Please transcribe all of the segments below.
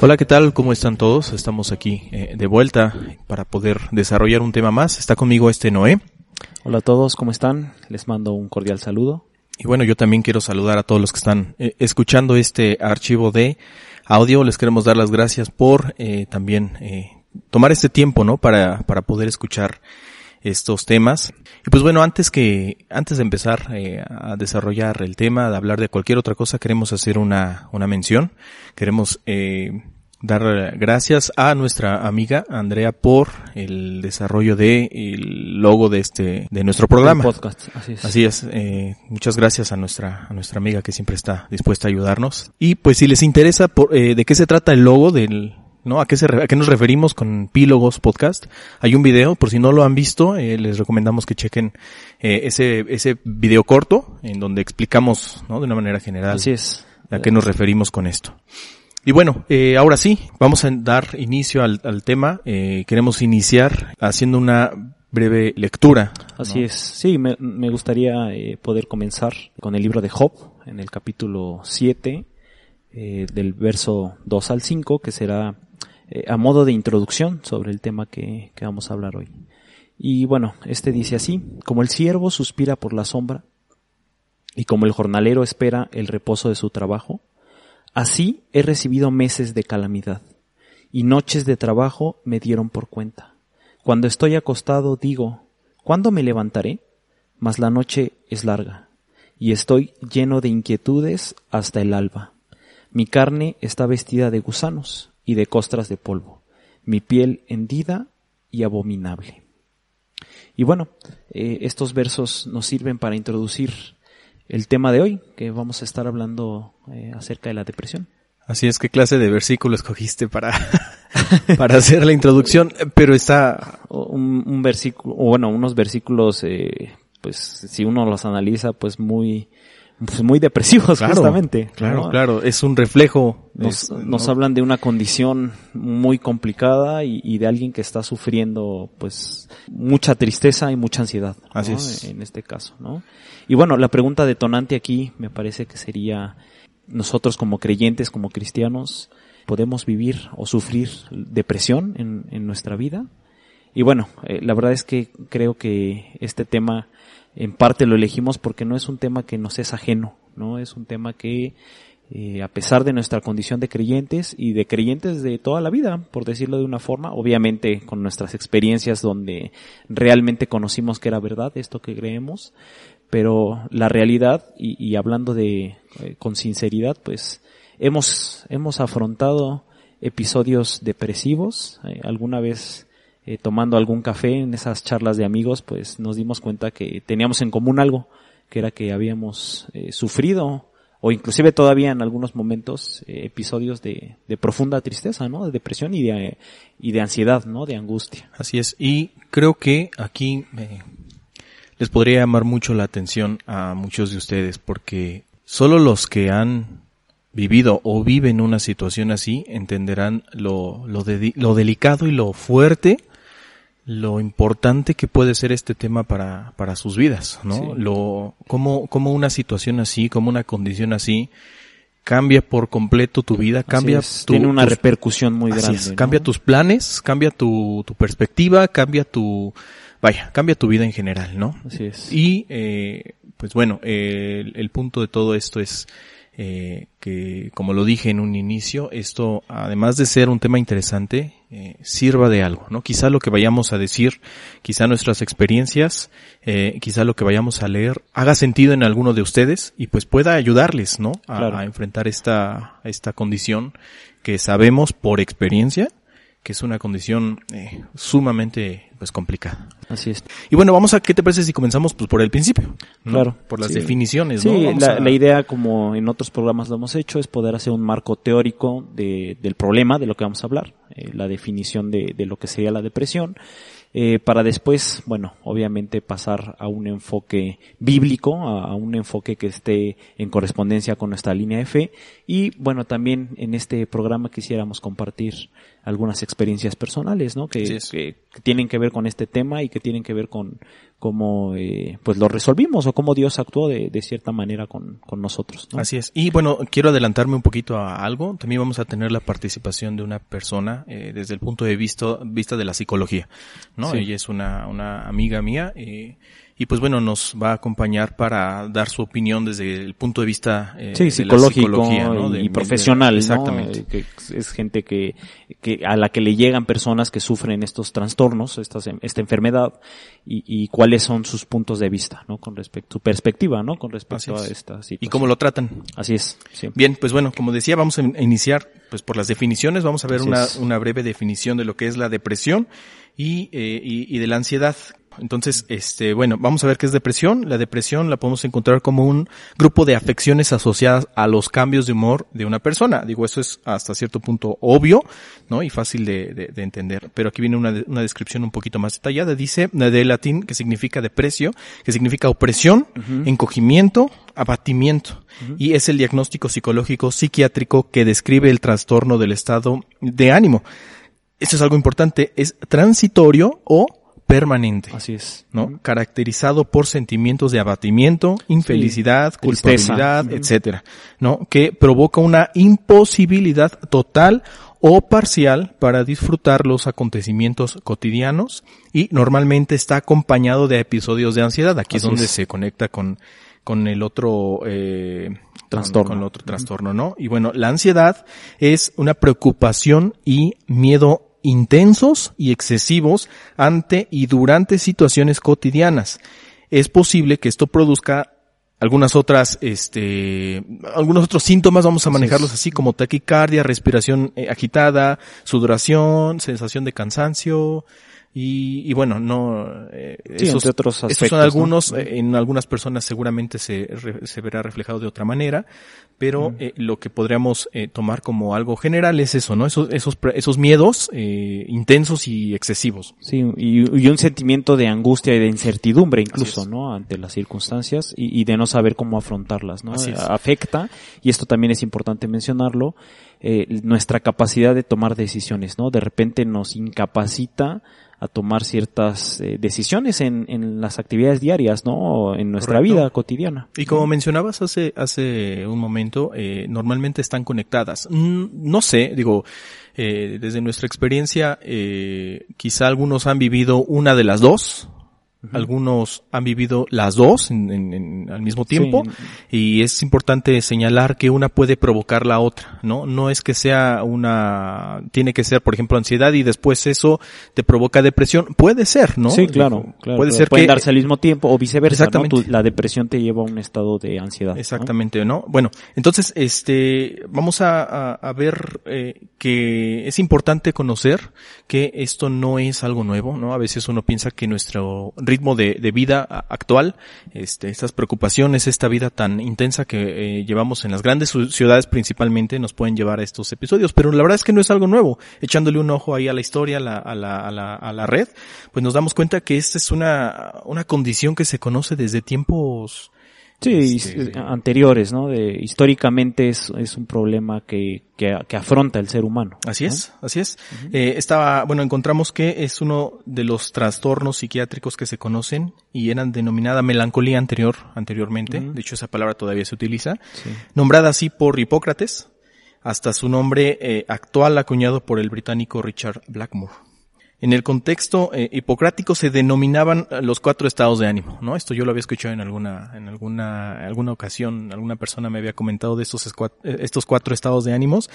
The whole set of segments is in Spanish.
Hola, ¿qué tal? ¿Cómo están todos? Estamos aquí eh, de vuelta para poder desarrollar un tema más. Está conmigo este Noé. Hola a todos, ¿cómo están? Les mando un cordial saludo. Y bueno, yo también quiero saludar a todos los que están eh, escuchando este archivo de audio. Les queremos dar las gracias por eh, también eh, tomar este tiempo, ¿no? Para, para poder escuchar estos temas. Y pues bueno, antes que, antes de empezar eh, a desarrollar el tema, de hablar de cualquier otra cosa, queremos hacer una, una mención. Queremos eh, dar gracias a nuestra amiga Andrea por el desarrollo de el logo de este de nuestro programa. El podcast, así es. Así es. eh, muchas gracias a nuestra a nuestra amiga que siempre está dispuesta a ayudarnos. Y pues si les interesa por, eh, de qué se trata el logo del ¿no? ¿A qué, se, re- ¿A qué nos referimos con Pílogos Podcast? Hay un video, por si no lo han visto, eh, les recomendamos que chequen eh, ese, ese video corto en donde explicamos, ¿no? De una manera general Así es. a qué nos referimos con esto. Y bueno, eh, ahora sí, vamos a dar inicio al, al tema. Eh, queremos iniciar haciendo una breve lectura. Así es. Sí, me, me gustaría eh, poder comenzar con el libro de Job, en el capítulo 7, eh, del verso 2 al 5, que será eh, a modo de introducción sobre el tema que, que vamos a hablar hoy. Y bueno, este dice así, como el siervo suspira por la sombra, y como el jornalero espera el reposo de su trabajo, así he recibido meses de calamidad, y noches de trabajo me dieron por cuenta. Cuando estoy acostado digo, ¿cuándo me levantaré? Mas la noche es larga, y estoy lleno de inquietudes hasta el alba. Mi carne está vestida de gusanos y de costras de polvo, mi piel hendida y abominable. Y bueno, eh, estos versos nos sirven para introducir el tema de hoy, que vamos a estar hablando eh, acerca de la depresión. Así es, ¿qué clase de versículo escogiste para, para hacer la introducción? Pero está, un versículo, o bueno, unos versículos, eh, pues si uno los analiza, pues muy, pues muy depresivos Claro, justamente. claro, ¿no? claro, es un reflejo. Nos, es- nos ¿no? hablan de una condición muy complicada y, y de alguien que está sufriendo pues mucha tristeza y mucha ansiedad ¿no? Así es. en este caso no y bueno la pregunta detonante aquí me parece que sería nosotros como creyentes como cristianos podemos vivir o sufrir depresión en, en nuestra vida y bueno eh, la verdad es que creo que este tema en parte lo elegimos porque no es un tema que nos es ajeno no es un tema que eh, a pesar de nuestra condición de creyentes y de creyentes de toda la vida, por decirlo de una forma, obviamente con nuestras experiencias donde realmente conocimos que era verdad esto que creemos, pero la realidad y, hablando de eh, con sinceridad, pues hemos hemos afrontado episodios depresivos. Eh, alguna vez eh, tomando algún café en esas charlas de amigos, pues nos dimos cuenta que teníamos en común algo, que era que habíamos eh, sufrido o inclusive todavía en algunos momentos eh, episodios de, de profunda tristeza, ¿no? De depresión y de, y de ansiedad, ¿no? De angustia. Así es. Y creo que aquí les podría llamar mucho la atención a muchos de ustedes porque solo los que han vivido o viven una situación así entenderán lo, lo, dedi- lo delicado y lo fuerte, lo importante que puede ser este tema para, para sus vidas, ¿no? Sí. Lo, como, como una situación así, como una condición así, cambia por completo tu vida, cambia es, tu- tiene una tus- repercusión muy grande. es, ¿no? cambia tus planes, cambia tu, tu perspectiva, cambia tu, vaya, cambia tu vida en general, ¿no? Así es. Y, eh, pues bueno, eh, el, el punto de todo esto es eh, que, como lo dije en un inicio, esto, además de ser un tema interesante, eh, sirva de algo, ¿no? Quizá lo que vayamos a decir, quizá nuestras experiencias, eh, quizá lo que vayamos a leer haga sentido en alguno de ustedes y pues pueda ayudarles, ¿no? A, Claro. a enfrentar esta, esta condición que sabemos por experiencia que es una condición eh, sumamente pues complicada. Así es. Y bueno, vamos a, ¿qué te parece si comenzamos pues, por el principio? ¿no? Claro. Por las Sí. definiciones, Sí, ¿no? Vamos la, a- la idea, como en otros programas lo hemos hecho, es poder hacer un marco teórico de, del problema, de lo que vamos a hablar, eh, la definición de, de lo que sería la depresión, eh, para después, bueno, obviamente pasar a un enfoque bíblico, a, a un enfoque que esté en correspondencia con nuestra línea de fe, y bueno, también en este programa quisiéramos compartir algunas experiencias personales, ¿no? Que, tienen que ver con este tema y que tienen que ver con cómo eh, pues lo resolvimos o cómo Dios actuó de, de cierta manera con, con nosotros. ¿no? Así es. Y bueno, quiero adelantarme un poquito a algo. También vamos a tener la participación de una persona eh, desde el punto de vista, vista de la psicología. ¿no? Sí. Ella es una, una amiga mía. eh, y pues bueno, nos va a acompañar para dar su opinión desde el punto de vista eh, Sí, de la psicológico ¿no? y, De- y profesional. Exactamente. Eh, Que es gente que, que a la que le llegan personas que sufren estos trastornos, estas, esta enfermedad, y, y cuáles son sus puntos de vista, ¿no? Con respecto, su perspectiva, ¿no? Con respecto a es. esta situación. Y cómo lo tratan. Así es, sí. Bien, pues bueno, como decía, vamos a in- a iniciar pues por las definiciones. Vamos a ver una, breve definición de lo que es la depresión y, eh, y, y de la ansiedad. Entonces, este, bueno, vamos a ver qué es depresión. La depresión la podemos encontrar como un grupo de afecciones asociadas a los cambios de humor de una persona. Digo, eso es hasta cierto punto obvio, ¿no? Y fácil de, de- de entender. Pero aquí viene una, de- una descripción un poquito más detallada. Dice, de latín, que significa deprecio, que significa opresión, encogimiento, abatimiento. Y es el diagnóstico psicológico psiquiátrico que describe el trastorno del estado de ánimo. Esto es algo importante, es transitorio o permanente. Así es. ¿no? Caracterizado por sentimientos de abatimiento, infelicidad, culpabilidad, etcétera, ¿no? Que provoca una imposibilidad total o parcial para disfrutar los acontecimientos cotidianos y normalmente está acompañado de episodios de ansiedad. Aquí Así es donde es. se conecta con, con el otro, eh, Trastorno. Con, el otro trastorno, ¿no? Y bueno, la ansiedad es una preocupación y miedo intensos y excesivos ante y durante situaciones cotidianas. Es posible que esto produzca algunas otras, este, algunos otros síntomas, vamos a manejarlos así como taquicardia, respiración eh, agitada, sudoración, sensación de cansancio, y, y bueno, no, eh, Sí, esos, entre otros aspectos, son ¿no? algunos, eh, en algunas personas seguramente se, re- se verá reflejado de otra manera, pero eh, lo que podríamos eh, tomar como algo general es eso, ¿no? Esos, esos, esos miedos eh, intensos y excesivos. Sí, y, y un sentimiento de angustia y de incertidumbre incluso. ¿no? Ante las circunstancias y, y de no saber cómo afrontarlas, ¿no? Afecta, y esto también es importante mencionarlo, eh, nuestra capacidad de tomar decisiones, ¿no? De repente nos incapacita a tomar ciertas eh, decisiones en, en las actividades diarias, ¿no? En nuestra Correcto. vida cotidiana. Y como mencionabas hace, hace un momento, eh, normalmente están conectadas. No sé, digo, eh, desde nuestra experiencia, eh, quizá algunos han vivido una de las dos, algunos han vivido las dos en- en- en- al mismo tiempo, y es importante señalar que una puede provocar la otra, ¿no? No es que sea una, tiene que ser, por ejemplo, ansiedad y después eso te provoca depresión. Puede ser, ¿no? Sí, claro. Puede ser pueden que darse al mismo tiempo o viceversa, ¿no? Exactamente. La depresión te lleva a un estado de ansiedad. ¿no? Exactamente, ¿no? Bueno, entonces, este, vamos a, a- a ver eh, que es importante conocer que esto no es algo nuevo, ¿no? A veces uno piensa que nuestro ritmo de, de vida actual, este, estas preocupaciones, esta vida tan intensa que eh, llevamos en las grandes ciudades principalmente, nos pueden llevar a estos episodios, pero la verdad es que no es algo nuevo. Echándole un ojo ahí a la historia, a la, a la, a la, a la red, pues nos damos cuenta que esta es una, una condición que se conoce desde tiempos Sí, Este, his- anteriores, ¿no? De, históricamente es, es un problema que, que, que afronta el ser humano. Así ¿no? es, así es. Eh, estaba, bueno, encontramos que es uno de los trastornos psiquiátricos que se conocen y eran denominada melancolía anterior, anteriormente. De hecho, esa palabra todavía se utiliza. Sí. Nombrada así por Hipócrates, hasta su nombre eh, actual acuñado por el británico Richard Blackmore. En el contexto eh, hipocrático se denominaban eh, los cuatro estados de ánimo, ¿no? Esto yo lo había escuchado en alguna, en alguna, alguna ocasión, alguna persona me había comentado de estos, eh, estos cuatro estados de ánimos,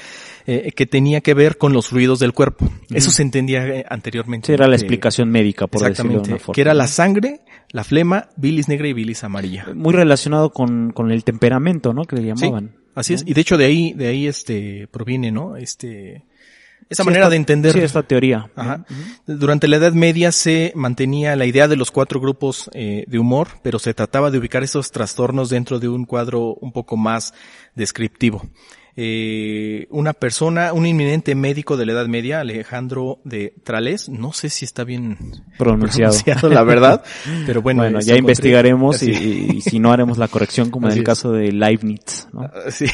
eh, que tenía que ver con los fluidos del cuerpo. Eso se entendía eh, anteriormente. Sí, era la explicación médica, por decirlo de Exactamente. una forma. Que era la sangre, la flema, bilis negra y bilis amarilla. Muy relacionado con, con el temperamento, ¿no? Que le Sí, llamaban. así ¿no? es. Y de hecho de ahí, de ahí este, proviene, ¿no? Este, esa Sí, manera esta- de entender. Sí, esta teoría. Ajá. Durante la Edad Media se mantenía la idea de los cuatro grupos eh, de humor, pero se trataba de ubicar esos trastornos dentro de un cuadro un poco más descriptivo. eh, una persona, un inminente médico de la Edad Media, Alejandro de Trales, no sé si está bien pronunciado, la verdad, pero bueno. bueno ya investigaremos y, si no haremos la corrección como en el caso de Leibniz. ¿no? Ah, sí.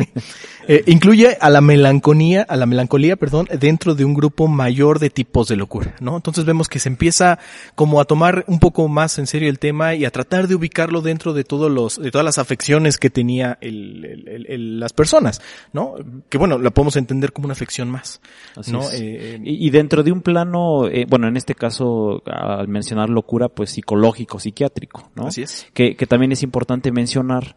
eh, incluye a la melancolía, a la melancolía, perdón, dentro de un grupo mayor de tipos de locura, ¿no? Entonces vemos que se empieza como a tomar un poco más en serio el tema y a tratar de ubicarlo dentro de todos los, de todas las afecciones que tenía el, el, el, las personas. ¿no? Que bueno, la podemos entender como una afección más, ¿no? Eh, y, dentro de un plano, eh, bueno, en este caso, al mencionar locura, pues psicológico, psiquiátrico, ¿no? Así es. Que, que también es importante mencionar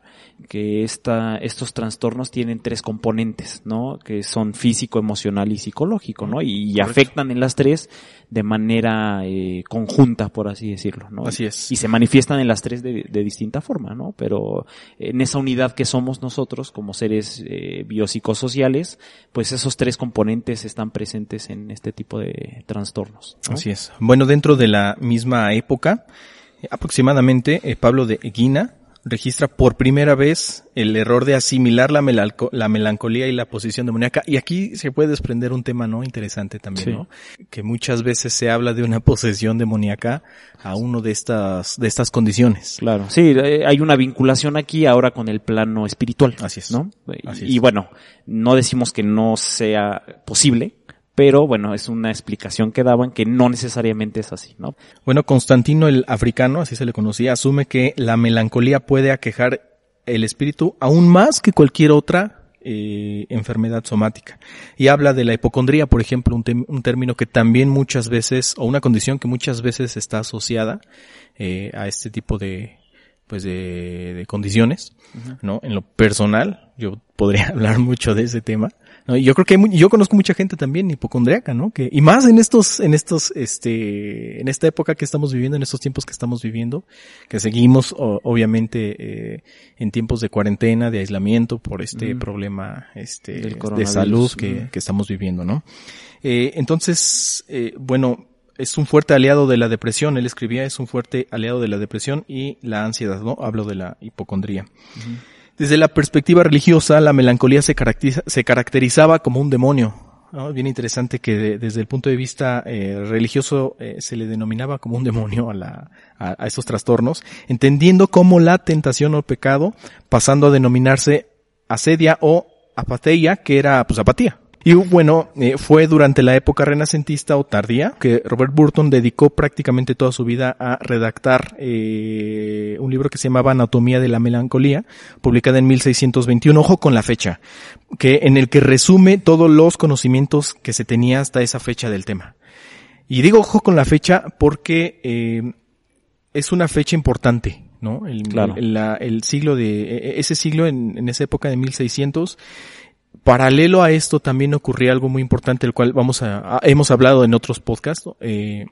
que esta, estos trastornos tienen tres componentes, ¿no? Que son físico, emocional y psicológico, ¿no? Y, afectan en las tres de manera eh, conjunta, por así decirlo, ¿no? Así es. Y se manifiestan en las tres de, de distinta forma, ¿no? Pero en esa unidad que somos nosotros como seres eh, biopsicosociales, pues esos tres componentes están presentes en este tipo de trastornos. Así es. Bueno, dentro de la misma época, aproximadamente, eh, Pablo de Eguina registra por primera vez el error de asimilar la, la melancolía y la posición demoníaca. Y aquí se puede desprender un tema, ¿no? Interesante también, ¿no? Que muchas veces se habla de una posesión demoníaca a uno de estas, de estas condiciones. Claro. Sí, eh, hay una vinculación aquí ahora con el plano espiritual. Así es. ¿no? y bueno, no decimos que no sea posible, pero bueno, es una explicación que daban que no necesariamente es así, ¿no? Bueno, Constantino el africano, así se le conocía, asume que la melancolía puede aquejar el espíritu aún más que cualquier otra eh, enfermedad somática. Y habla de la hipocondría, por ejemplo, un, un, término que también muchas veces, o una condición que muchas veces está asociada eh, a este tipo de, pues de, de condiciones, ¿no? En lo personal, yo podría hablar mucho de ese tema, ¿no? Y yo creo que yo conozco mucha gente también hipocondriaca, ¿no? Que, y más en estos, en estos, este, en esta época que estamos viviendo, en estos tiempos que estamos viviendo, que seguimos, obviamente, eh, en tiempos de cuarentena, de aislamiento por este problema, este, de salud que, que estamos viviendo, ¿no? Eh, entonces, eh, bueno, es un fuerte aliado de la depresión, él escribía, es un fuerte aliado de la depresión y la ansiedad, ¿no? Hablo de la hipocondría. Desde la perspectiva religiosa, la melancolía se, caracteriza, se caracterizaba como un demonio. Bien interesante que desde el punto de vista eh, religioso eh, se le denominaba como un demonio a, la, a, a esos trastornos, entendiendo como la tentación o pecado, pasando a denominarse asedia o apatheia, que era pues apatía. Y bueno, eh, fue durante la época renacentista o tardía que Robert Burton dedicó prácticamente toda su vida a redactar eh, un libro que se llamaba Anatomía de la Melancolía, publicada en 1621, ojo con la fecha, que en el que resume todos los conocimientos que se tenía hasta esa fecha del tema. Y digo ojo con la fecha porque eh, es una fecha importante, ¿no? El, claro. el, el, siglo de, e, e, ese siglo en, en esa época de 1600 Paralelo a esto también ocurría algo muy importante, el cual vamos a, hemos hablado en otros podcasts, eh,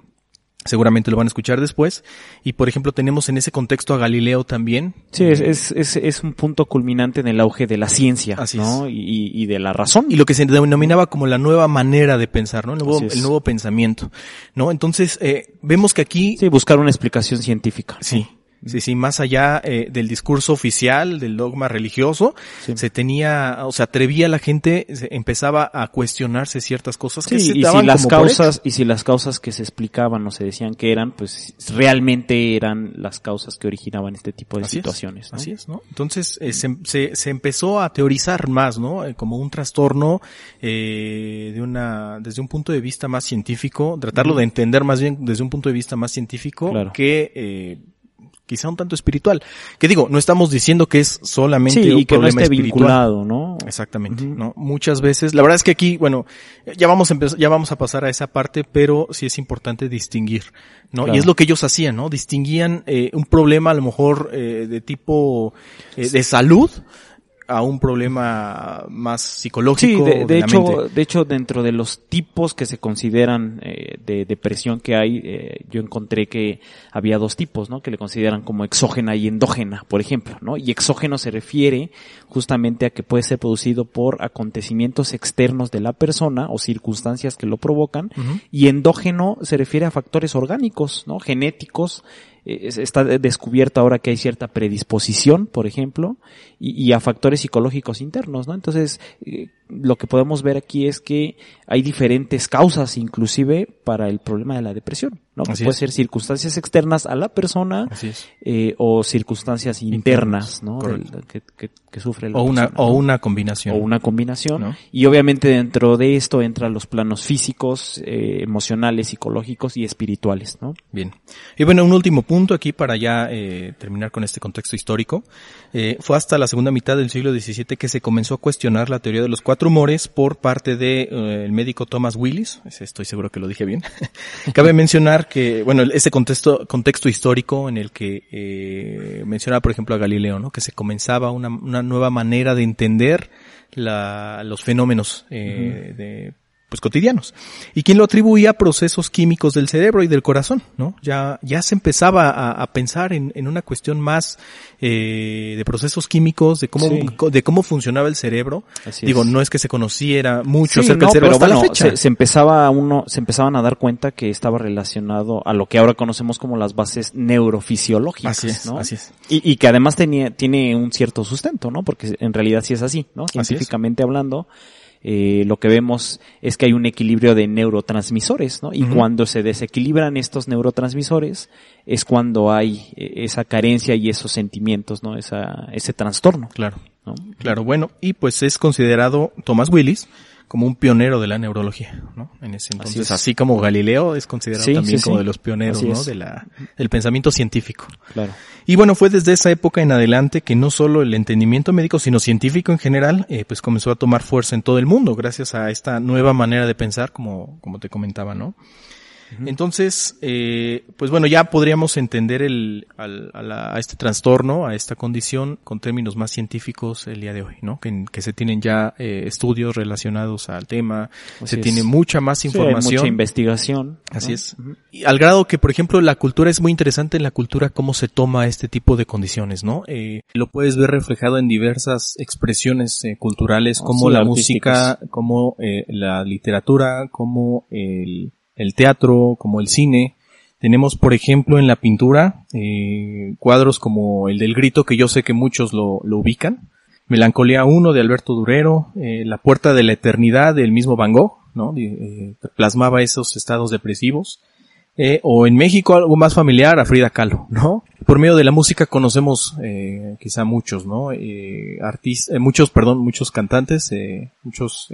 seguramente lo van a escuchar después. Y por ejemplo tenemos en ese contexto a Galileo también. Sí, es, es, es, un punto culminante en el auge de la ciencia, Así ¿no? Y, y, de la razón. Y lo que se denominaba como la nueva manera de pensar, ¿no? El nuevo, el nuevo pensamiento, ¿no? Entonces, eh, vemos que aquí... Sí, buscar una explicación científica. Sí. Sí, sí, más allá eh, del discurso oficial, del dogma religioso, sí. se tenía, o sea, atrevía la gente, se empezaba a cuestionarse ciertas cosas sí, que se y si las causas y si las causas que se explicaban o se decían que eran, pues realmente eran las causas que originaban este tipo de así situaciones. Es, ¿no? Así es, ¿no? Entonces eh, se, se, se, empezó a teorizar más, ¿no? Eh, como un trastorno eh, de una, desde un punto de vista más científico, tratarlo de entender más bien desde un punto de vista más científico claro. que eh, quizá un tanto espiritual. Que digo, no estamos diciendo que es solamente sí, un y que problema no esté espiritual. vinculado, ¿no? Exactamente, uh -huh. ¿no? Muchas veces, la verdad es que aquí, bueno, ya vamos a ya vamos a pasar a esa parte, pero sí es importante distinguir, ¿no? Claro. Y es lo que ellos hacían, ¿no? Distinguían eh, un problema a lo mejor eh, de tipo eh, de salud a un problema más psicológico. Sí, de, de, de hecho, mente. de hecho, dentro de los tipos que se consideran eh, de depresión que hay, eh, yo encontré que había dos tipos, ¿no? Que le consideran como exógena y endógena, por ejemplo, ¿no? Y exógeno se refiere justamente a que puede ser producido por acontecimientos externos de la persona o circunstancias que lo provocan, y endógeno se refiere a factores orgánicos, ¿no? Genéticos, está descubierto ahora que hay cierta predisposición, por ejemplo, y, a factores psicológicos internos, ¿no? Entonces, eh, lo que podemos ver aquí es que hay diferentes causas, inclusive, para el problema de la depresión, ¿no? puede ser circunstancias externas a la persona eh, o circunstancias internas, ¿no? que, sufre la o una O una combinación. O una combinación. Y obviamente dentro de esto entran los planos físicos, emocionales, psicológicos y espirituales, ¿no? Bien. Y bueno, un último punto aquí para ya eh, terminar con este contexto histórico. Eh, fue hasta la segunda mitad del siglo XVII que se comenzó a cuestionar la teoría de los cuatro humores por parte del de, eh, médico Thomas Willis. Estoy seguro que lo dije bien. Cabe mencionar que, bueno, ese contexto, contexto histórico en el que eh, mencionaba, por ejemplo, a Galileo, ¿no? Que se comenzaba una, una nueva manera de entender la, los fenómenos eh, de pues cotidianos. Y quien lo atribuía a procesos químicos del cerebro y del corazón, ¿no? Ya, ya se empezaba a, pensar en, en, una cuestión más eh, de procesos químicos, de cómo, de cómo funcionaba el cerebro. Digo, no es que se conociera mucho acerca del cerebro hasta la fecha. Se, empezaba uno, se empezaban a dar cuenta que estaba relacionado a lo que ahora conocemos como las bases neurofisiológicas, así es, ¿no? Así es. Y, y que además tenía, tiene un cierto sustento, ¿no? Porque en realidad sí es así, ¿no? Científicamente hablando eh, lo que vemos es que hay un equilibrio de neurotransmisores, ¿no? Y cuando se desequilibran estos neurotransmisores es cuando hay eh, esa carencia y esos sentimientos, ¿no? Esa, ese trastorno. Claro. ¿no? Claro, bueno, y pues es considerado Thomas Willis como un pionero de la neurología, ¿no? En ese entonces, así, como Galileo es considerado también como de los pioneros, ¿no? De la, del pensamiento científico. Claro. Y bueno, fue desde esa época en adelante que no solo el entendimiento médico, sino científico en general, eh, pues comenzó a tomar fuerza en todo el mundo, gracias a esta nueva manera de pensar, como, como te comentaba, ¿no? Entonces, eh, pues bueno, ya podríamos entender el, al, a, este trastorno, a esta condición, con términos más científicos el día de hoy, ¿no? Que, que se tienen ya eh, estudios relacionados al tema, se tiene mucha más información. mucha investigación. Así es. y al grado que, por ejemplo, la cultura es muy interesante en la cultura cómo se toma este tipo de condiciones, ¿no? Eh, lo puedes ver reflejado en diversas expresiones eh, culturales, oh, como la música, como eh, la literatura, como el el teatro, como el cine. Tenemos, por ejemplo, en la pintura, eh, cuadros como el del grito, que yo sé que muchos lo, ubican. Melancolía 1 de Alberto Durero, eh, La Puerta de la Eternidad del mismo Van Gogh, ¿no? Eh, plasmaba esos estados depresivos. O en México algo más familiar a Frida Kahlo, ¿no? Por medio de la música conocemos quizá muchos, ¿no? artistas, muchos, perdón, muchos cantantes, muchos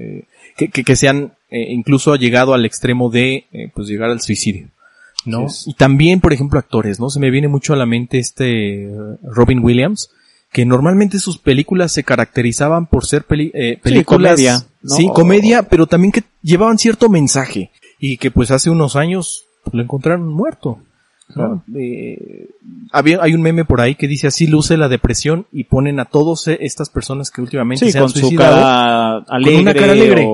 que, que, que, se han eh, incluso ha llegado al extremo de eh, pues llegar al suicidio. ¿no? Y también, por ejemplo, actores, ¿no? Se me viene mucho a la mente este eh, Robin Williams, que normalmente sus películas se caracterizaban por ser películas, sí, comedia, sí, comedia, pero también que llevaban cierto mensaje y que pues hace unos años lo encontraron muerto. ¿no? había, hay un meme por ahí que dice así luce la depresión y ponen a todas estas personas que últimamente se han suicidado con una cara alegre.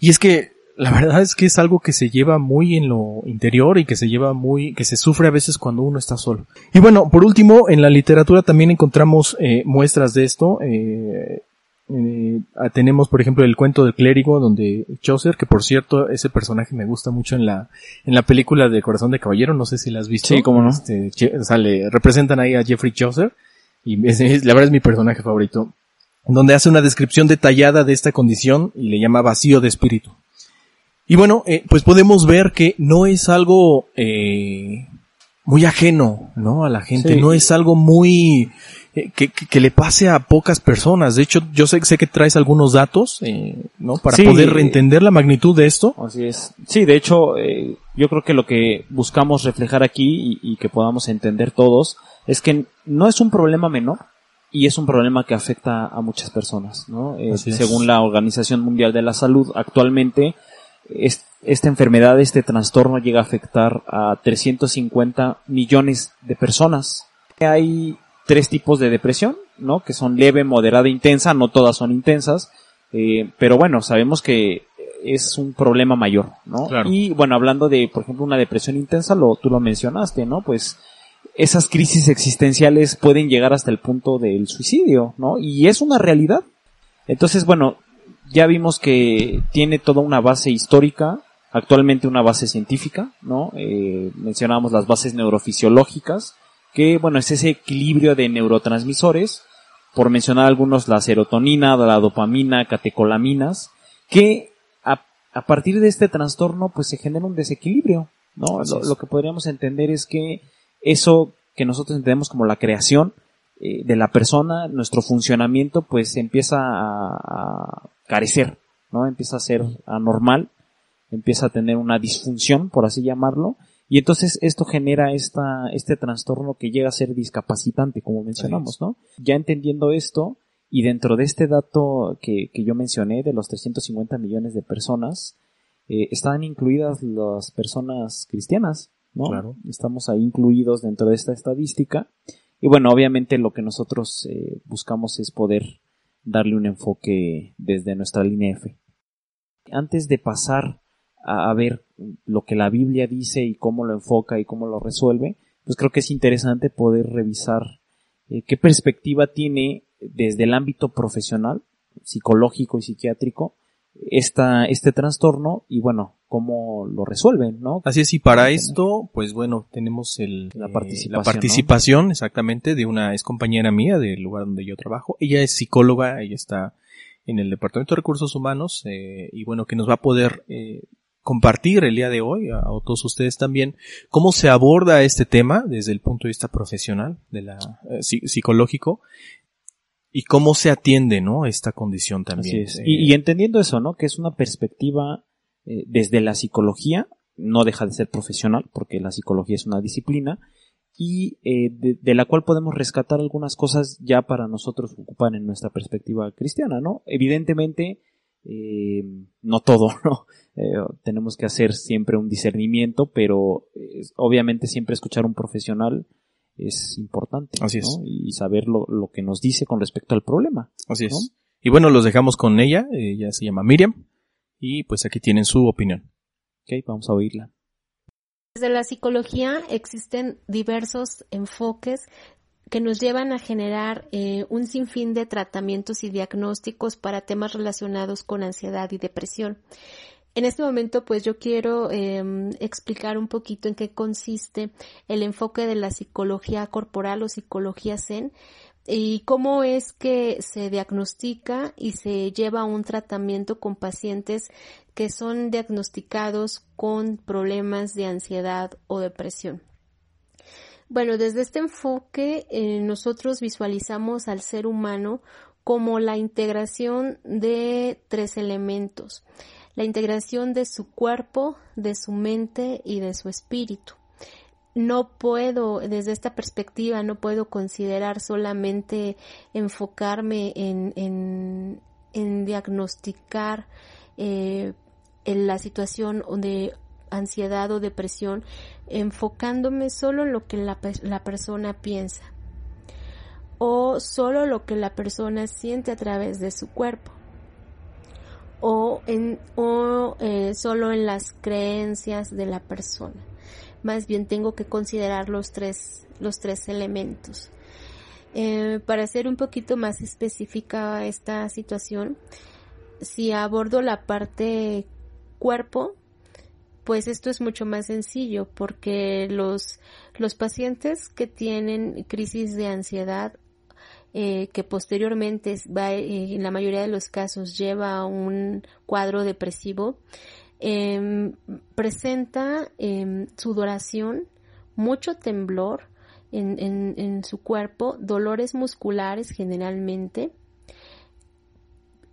Y es que la verdad es que es algo que se lleva muy en lo interior y que se lleva muy, que se sufre a veces cuando uno está solo. Y bueno, por último, en la literatura también encontramos eh, muestras de esto. Eh, eh, tenemos, por ejemplo, el cuento del clérigo, donde Chaucer, que por cierto, ese personaje me gusta mucho en la, en la película de Corazón de Caballero, no sé si la has visto. Sí, cómo no. Este, sale, representan ahí a Jeffrey Chaucer, y es, la verdad es mi personaje favorito donde hace una descripción detallada de esta condición y le llama vacío de espíritu. Y bueno, eh, pues podemos ver que no es algo eh, muy ajeno, ¿no? A la gente, no es algo muy que, que, le pase a pocas personas. De hecho, yo sé, sé que traes algunos datos, ¿no? Para poder entender la magnitud de esto. Así es. Sí, de hecho, yo creo que lo que buscamos reflejar aquí y, y que podamos entender todos es que no es un problema menor y es un problema que afecta a muchas personas, ¿no? Eh, según la Organización Mundial de la Salud, actualmente esta enfermedad, este trastorno llega a afectar a 350 millones de personas. Hay tres tipos de depresión, ¿no? Que son leve, moderada intensa, no todas son intensas, eh, pero bueno, sabemos que es un problema mayor, ¿no? Y bueno, hablando de, por ejemplo, una depresión intensa, lo, tú lo mencionaste, ¿no? Pues esas crisis existenciales pueden llegar hasta el punto del suicidio, ¿no? Y es una realidad. Entonces, bueno, ya vimos que tiene toda una base histórica actualmente una base científica, ¿no? Eh, mencionábamos las bases neurofisiológicas, que bueno, es ese equilibrio de neurotransmisores, por mencionar algunos, la serotonina, la dopamina, catecolaminas, que a, a partir de este trastorno pues se genera un desequilibrio, ¿no? Lo, lo, que podríamos entender es que eso que nosotros entendemos como la creación eh, de la persona, nuestro funcionamiento pues empieza a, a carecer, ¿no? Empieza a ser anormal empieza a tener una disfunción, por así llamarlo, y entonces esto genera esta, este trastorno que llega a ser discapacitante, como mencionamos, ¿no? Ya entendiendo esto, y dentro de este dato que, que yo mencioné, de los 350 millones de personas, eh, están incluidas las personas cristianas, ¿no? Claro. Estamos ahí incluidos dentro de esta estadística. Y bueno, obviamente lo que nosotros eh, buscamos es poder darle un enfoque desde nuestra línea F. Antes de pasar a, ver lo que la Biblia dice y cómo lo enfoca y cómo lo resuelve, pues creo que es interesante poder revisar eh, qué perspectiva tiene desde el ámbito profesional, psicológico y psiquiátrico, esta, este trastorno y bueno, cómo lo resuelven, ¿no? Así es, y para esto, pues bueno, tenemos el, la participación, la participación exactamente de una ex compañera mía del lugar donde yo trabajo. Ella es psicóloga, ella está en el Departamento de Recursos Humanos eh, y bueno, que nos va a poder eh, compartir el día de hoy, a, todos ustedes también, cómo se aborda este tema desde el punto de vista profesional, de la eh, psicológico, y cómo se atiende, ¿no? Esta condición también. Eh, y, y, entendiendo eso, ¿no? Que es una perspectiva eh, desde la psicología, no deja de ser profesional, porque la psicología es una disciplina, y eh, de, de, la cual podemos rescatar algunas cosas ya para nosotros ocupar en nuestra perspectiva cristiana, ¿no? Evidentemente, eh, no todo, ¿no? Eh, tenemos que hacer siempre un discernimiento, pero eh, obviamente siempre escuchar a un profesional es importante. Así es. Y saber lo, lo, que nos dice con respecto al problema. Así es. Y bueno, los dejamos con ella, ella se llama Miriam, y pues aquí tienen su opinión. Ok, vamos a oírla. Desde la psicología existen diversos enfoques que nos llevan a generar eh, un sinfín de tratamientos y diagnósticos para temas relacionados con ansiedad y depresión. En este momento, pues yo quiero eh, explicar un poquito en qué consiste el enfoque de la psicología corporal o psicología zen y cómo es que se diagnostica y se lleva un tratamiento con pacientes que son diagnosticados con problemas de ansiedad o depresión. Bueno, desde este enfoque eh, nosotros visualizamos al ser humano como la integración de tres elementos, la integración de su cuerpo, de su mente y de su espíritu. No puedo, desde esta perspectiva, no puedo considerar solamente enfocarme en, en, en diagnosticar eh, la situación de ansiedad o depresión enfocándome solo en lo que la, la persona piensa o solo lo que la persona siente a través de su cuerpo o, en, o eh, solo en las creencias de la persona. Más bien tengo que considerar los tres, los tres elementos. Eh, para ser un poquito más específica esta situación, si abordo la parte cuerpo, pues esto es mucho más sencillo porque los, los pacientes que tienen crisis de ansiedad eh, que posteriormente va, eh, en la mayoría de los casos lleva a un cuadro depresivo, eh, presenta em, sudoración, mucho temblor en, en, en, su cuerpo, dolores musculares generalmente.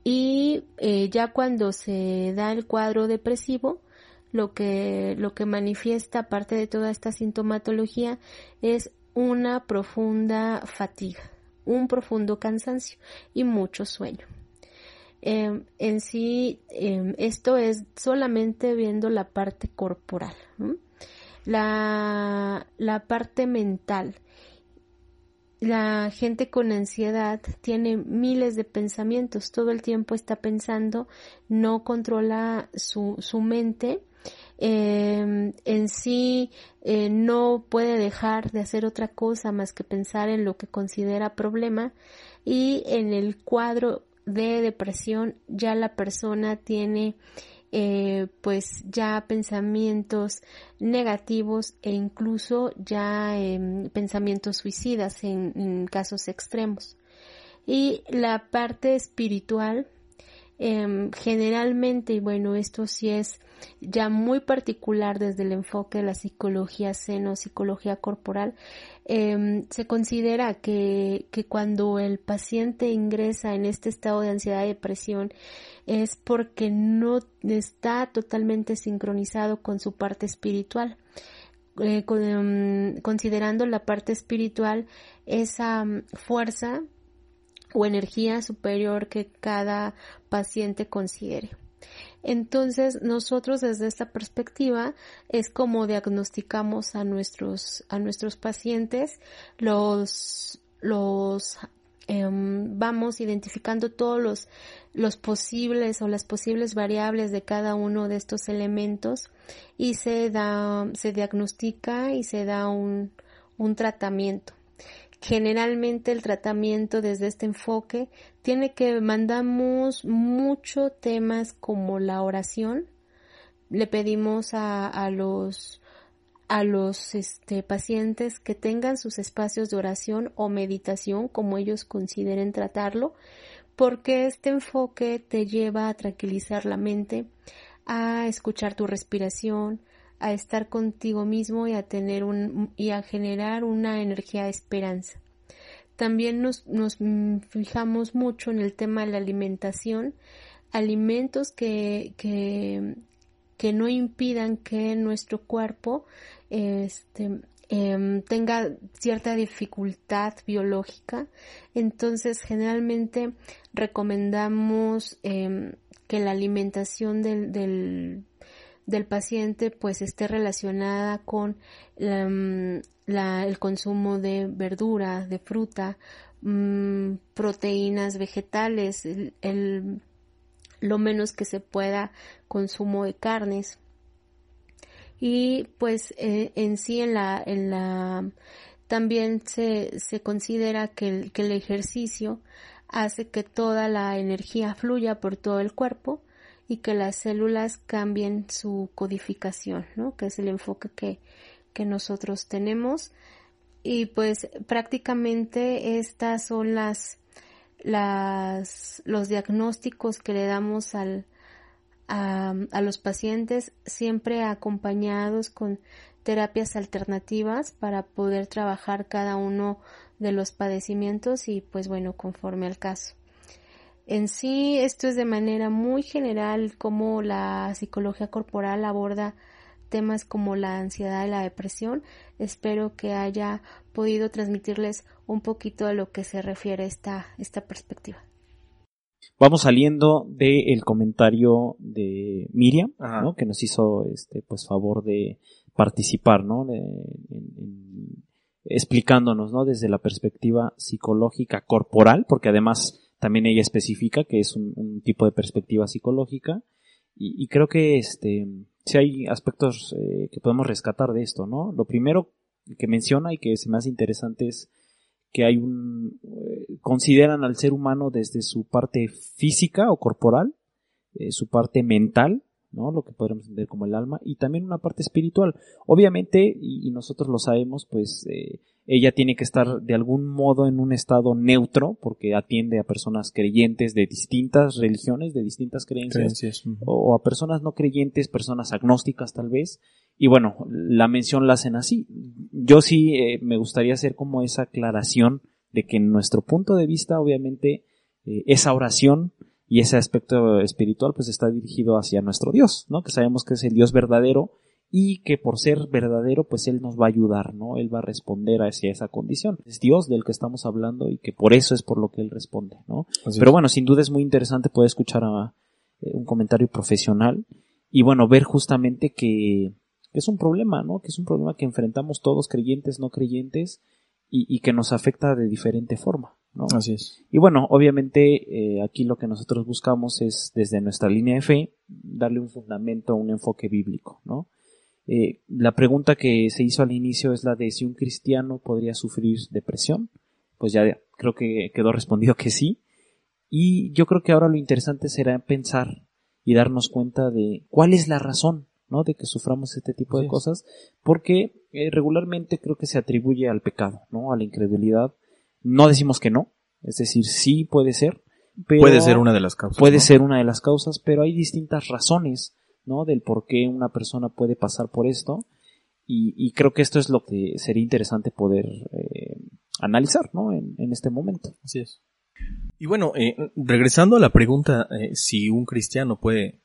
Y eh, ya cuando se da el cuadro depresivo, lo que, lo que manifiesta, aparte de toda esta sintomatología, es una profunda fatiga, un profundo cansancio y mucho sueño. Eh, en sí, eh, esto es solamente viendo la parte corporal. La, la parte mental. La gente con ansiedad tiene miles de pensamientos, todo el tiempo está pensando, no controla su, su mente eh, en sí eh, no puede dejar de hacer otra cosa más que pensar en lo que considera problema y en el cuadro de depresión ya la persona tiene eh, pues ya pensamientos negativos e incluso ya em, pensamientos suicidas en, casos extremos. Y la parte espiritual, em, generalmente, y bueno, esto sí es ya muy particular desde el enfoque de la psicología seno, psicología corporal, em, se considera que, que cuando el paciente ingresa en este estado de ansiedad y depresión es porque no está totalmente sincronizado con su parte espiritual. Eh, em, considerando la parte espiritual esa mm, fuerza o energía superior que cada paciente considere. Entonces, nosotros desde esta perspectiva es como diagnosticamos a nuestros, a nuestros pacientes, los, los em, vamos identificando todos los, los posibles o las posibles variables de cada uno de estos elementos y se da, se diagnostica y se da un, un tratamiento. Generalmente el tratamiento desde este enfoque tiene que mandamos mucho temas como la oración. Le pedimos a, los a los este, pacientes que tengan sus espacios de oración o meditación como ellos consideren tratarlo, porque este enfoque te lleva a tranquilizar la mente, a escuchar tu respiración, a estar contigo mismo y a tener un y a generar una energía de esperanza. También nos, nos fijamos mucho en el tema de la alimentación, alimentos que, que, que no impidan que nuestro cuerpo este, em, tenga cierta dificultad biológica. Entonces, generalmente recomendamos em, que la alimentación del, del, del paciente pues esté relacionada con mm, el consumo de verdura, de fruta, mm, proteínas vegetales, el, lo menos que se pueda consumo de carnes. Y pues eh, en sí en la, en la también se, se considera que el, que el ejercicio hace que toda la energía fluya por todo el cuerpo y que las células cambien su codificación, ¿no? Que es el enfoque que, que nosotros tenemos. Y pues prácticamente estas son las, las, los diagnósticos que le damos al, a, a los pacientes, siempre acompañados con terapias alternativas para poder trabajar cada uno de los padecimientos y pues bueno, conforme al caso. En sí, esto es de manera muy general como la psicología corporal aborda temas como la ansiedad y la depresión. Espero que haya podido transmitirles un poquito de lo que se refiere esta, esta perspectiva. Vamos saliendo del comentario de Miriam, ¿no? que nos hizo este pues favor de participar, ¿no? explicándonos, ¿no? Desde la perspectiva psicológica corporal, porque además también ella especifica que es un, tipo de perspectiva psicológica y, creo que este si hay aspectos eh, que podemos rescatar de esto, ¿no? Lo primero que menciona y que se me hace interesante es que hay un eh, consideran al ser humano desde su parte física o corporal, eh, su parte mental, ¿no? Lo que podríamos entender como el alma y también una parte espiritual. Obviamente, y, nosotros lo sabemos, pues ella tiene que estar de algún modo en un estado neutro porque atiende a personas creyentes de distintas religiones, de distintas creencias, o a personas no creyentes, personas agnósticas tal vez. Y bueno, la mención la hacen así. Yo sí eh, me gustaría hacer como esa aclaración de que en nuestro punto de vista, obviamente, eh, esa oración y ese aspecto espiritual pues está dirigido hacia nuestro Dios, ¿no? Que sabemos que es el Dios verdadero y que por ser verdadero, pues Él nos va a ayudar, ¿no? Él va a responder hacia esa condición. Es Dios del que estamos hablando y que por eso es por lo que Él responde, ¿no? Pero bueno, sin duda es muy interesante poder escuchar a, eh, un comentario profesional y bueno, ver justamente que es un problema, ¿no? Que es un problema que enfrentamos todos, creyentes, no creyentes, y, que nos afecta de diferente forma, ¿no? Así es. Y bueno, obviamente eh, aquí lo que nosotros buscamos es desde nuestra línea de fe darle un fundamento, un enfoque bíblico, ¿no? Eh, la pregunta que se hizo al inicio es la de si un cristiano podría sufrir depresión. Pues ya creo que quedó respondido que sí. Y yo creo que ahora lo interesante será pensar y darnos cuenta de cuál es la razón, ¿no? De que suframos este tipo de cosas, porque eh, regularmente creo que se atribuye al pecado, ¿no? A la incredulidad. No decimos que no, es decir, sí puede ser, pero puede ser una de las causas. Puede ser una de las causas, pero hay distintas razones, ¿no? Del por qué una persona puede pasar por esto. Y, creo que esto es lo que sería interesante poder eh, analizar, ¿no? En, este momento. Así es. Y bueno, eh, regresando a la pregunta eh, si un cristiano puede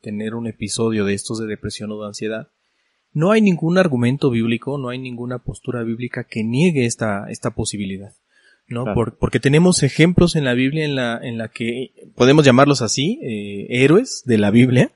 tener un episodio de estos de depresión o de ansiedad, no hay ningún argumento bíblico, no hay ninguna postura bíblica que niegue esta, esta posibilidad. ¿No? porque tenemos ejemplos en la Biblia en la, en la que podemos llamarlos así, eh, héroes de la Biblia,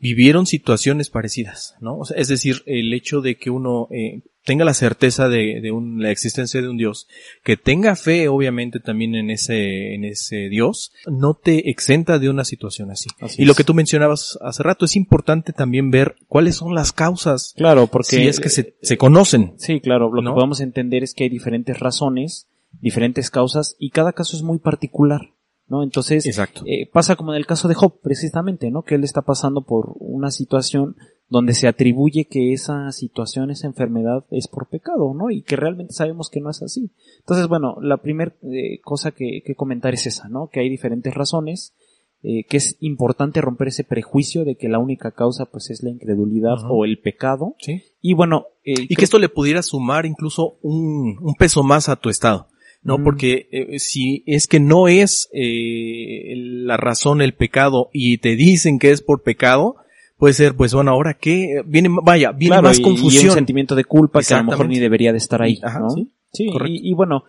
vivieron situaciones parecidas, ¿no? es decir, el hecho de que uno eh, tenga la certeza de, de un, la existencia de un Dios, que tenga fe, obviamente, también en ese, en ese Dios, no te exenta de una situación así. y lo que tú mencionabas hace rato, es importante también ver cuáles son las causas. Claro, porque. Si es que se, se conocen. Sí, claro, lo que podemos entender es que hay diferentes razones diferentes causas y cada caso es muy particular, ¿no? Entonces, eh, pasa como en el caso de Job, precisamente, ¿no? Que él está pasando por una situación donde se atribuye que esa situación, esa enfermedad es por pecado, ¿no? Y que realmente sabemos que no es así. Entonces, bueno, la primera eh, cosa que, que, comentar es esa, ¿no? Que hay diferentes razones, eh, que es importante romper ese prejuicio de que la única causa pues es la incredulidad o el pecado. ¿Sí? Y bueno... y que esto le pudiera sumar incluso un, un peso más a tu estado. ¿No? Porque eh, si es que no es eh, la razón el pecado y te dicen que es por pecado, puede ser, pues bueno, ahora qué, viene, vaya, viene más confusión. Y un sentimiento de culpa que a lo mejor ni debería de estar ahí, Sí, y, bueno,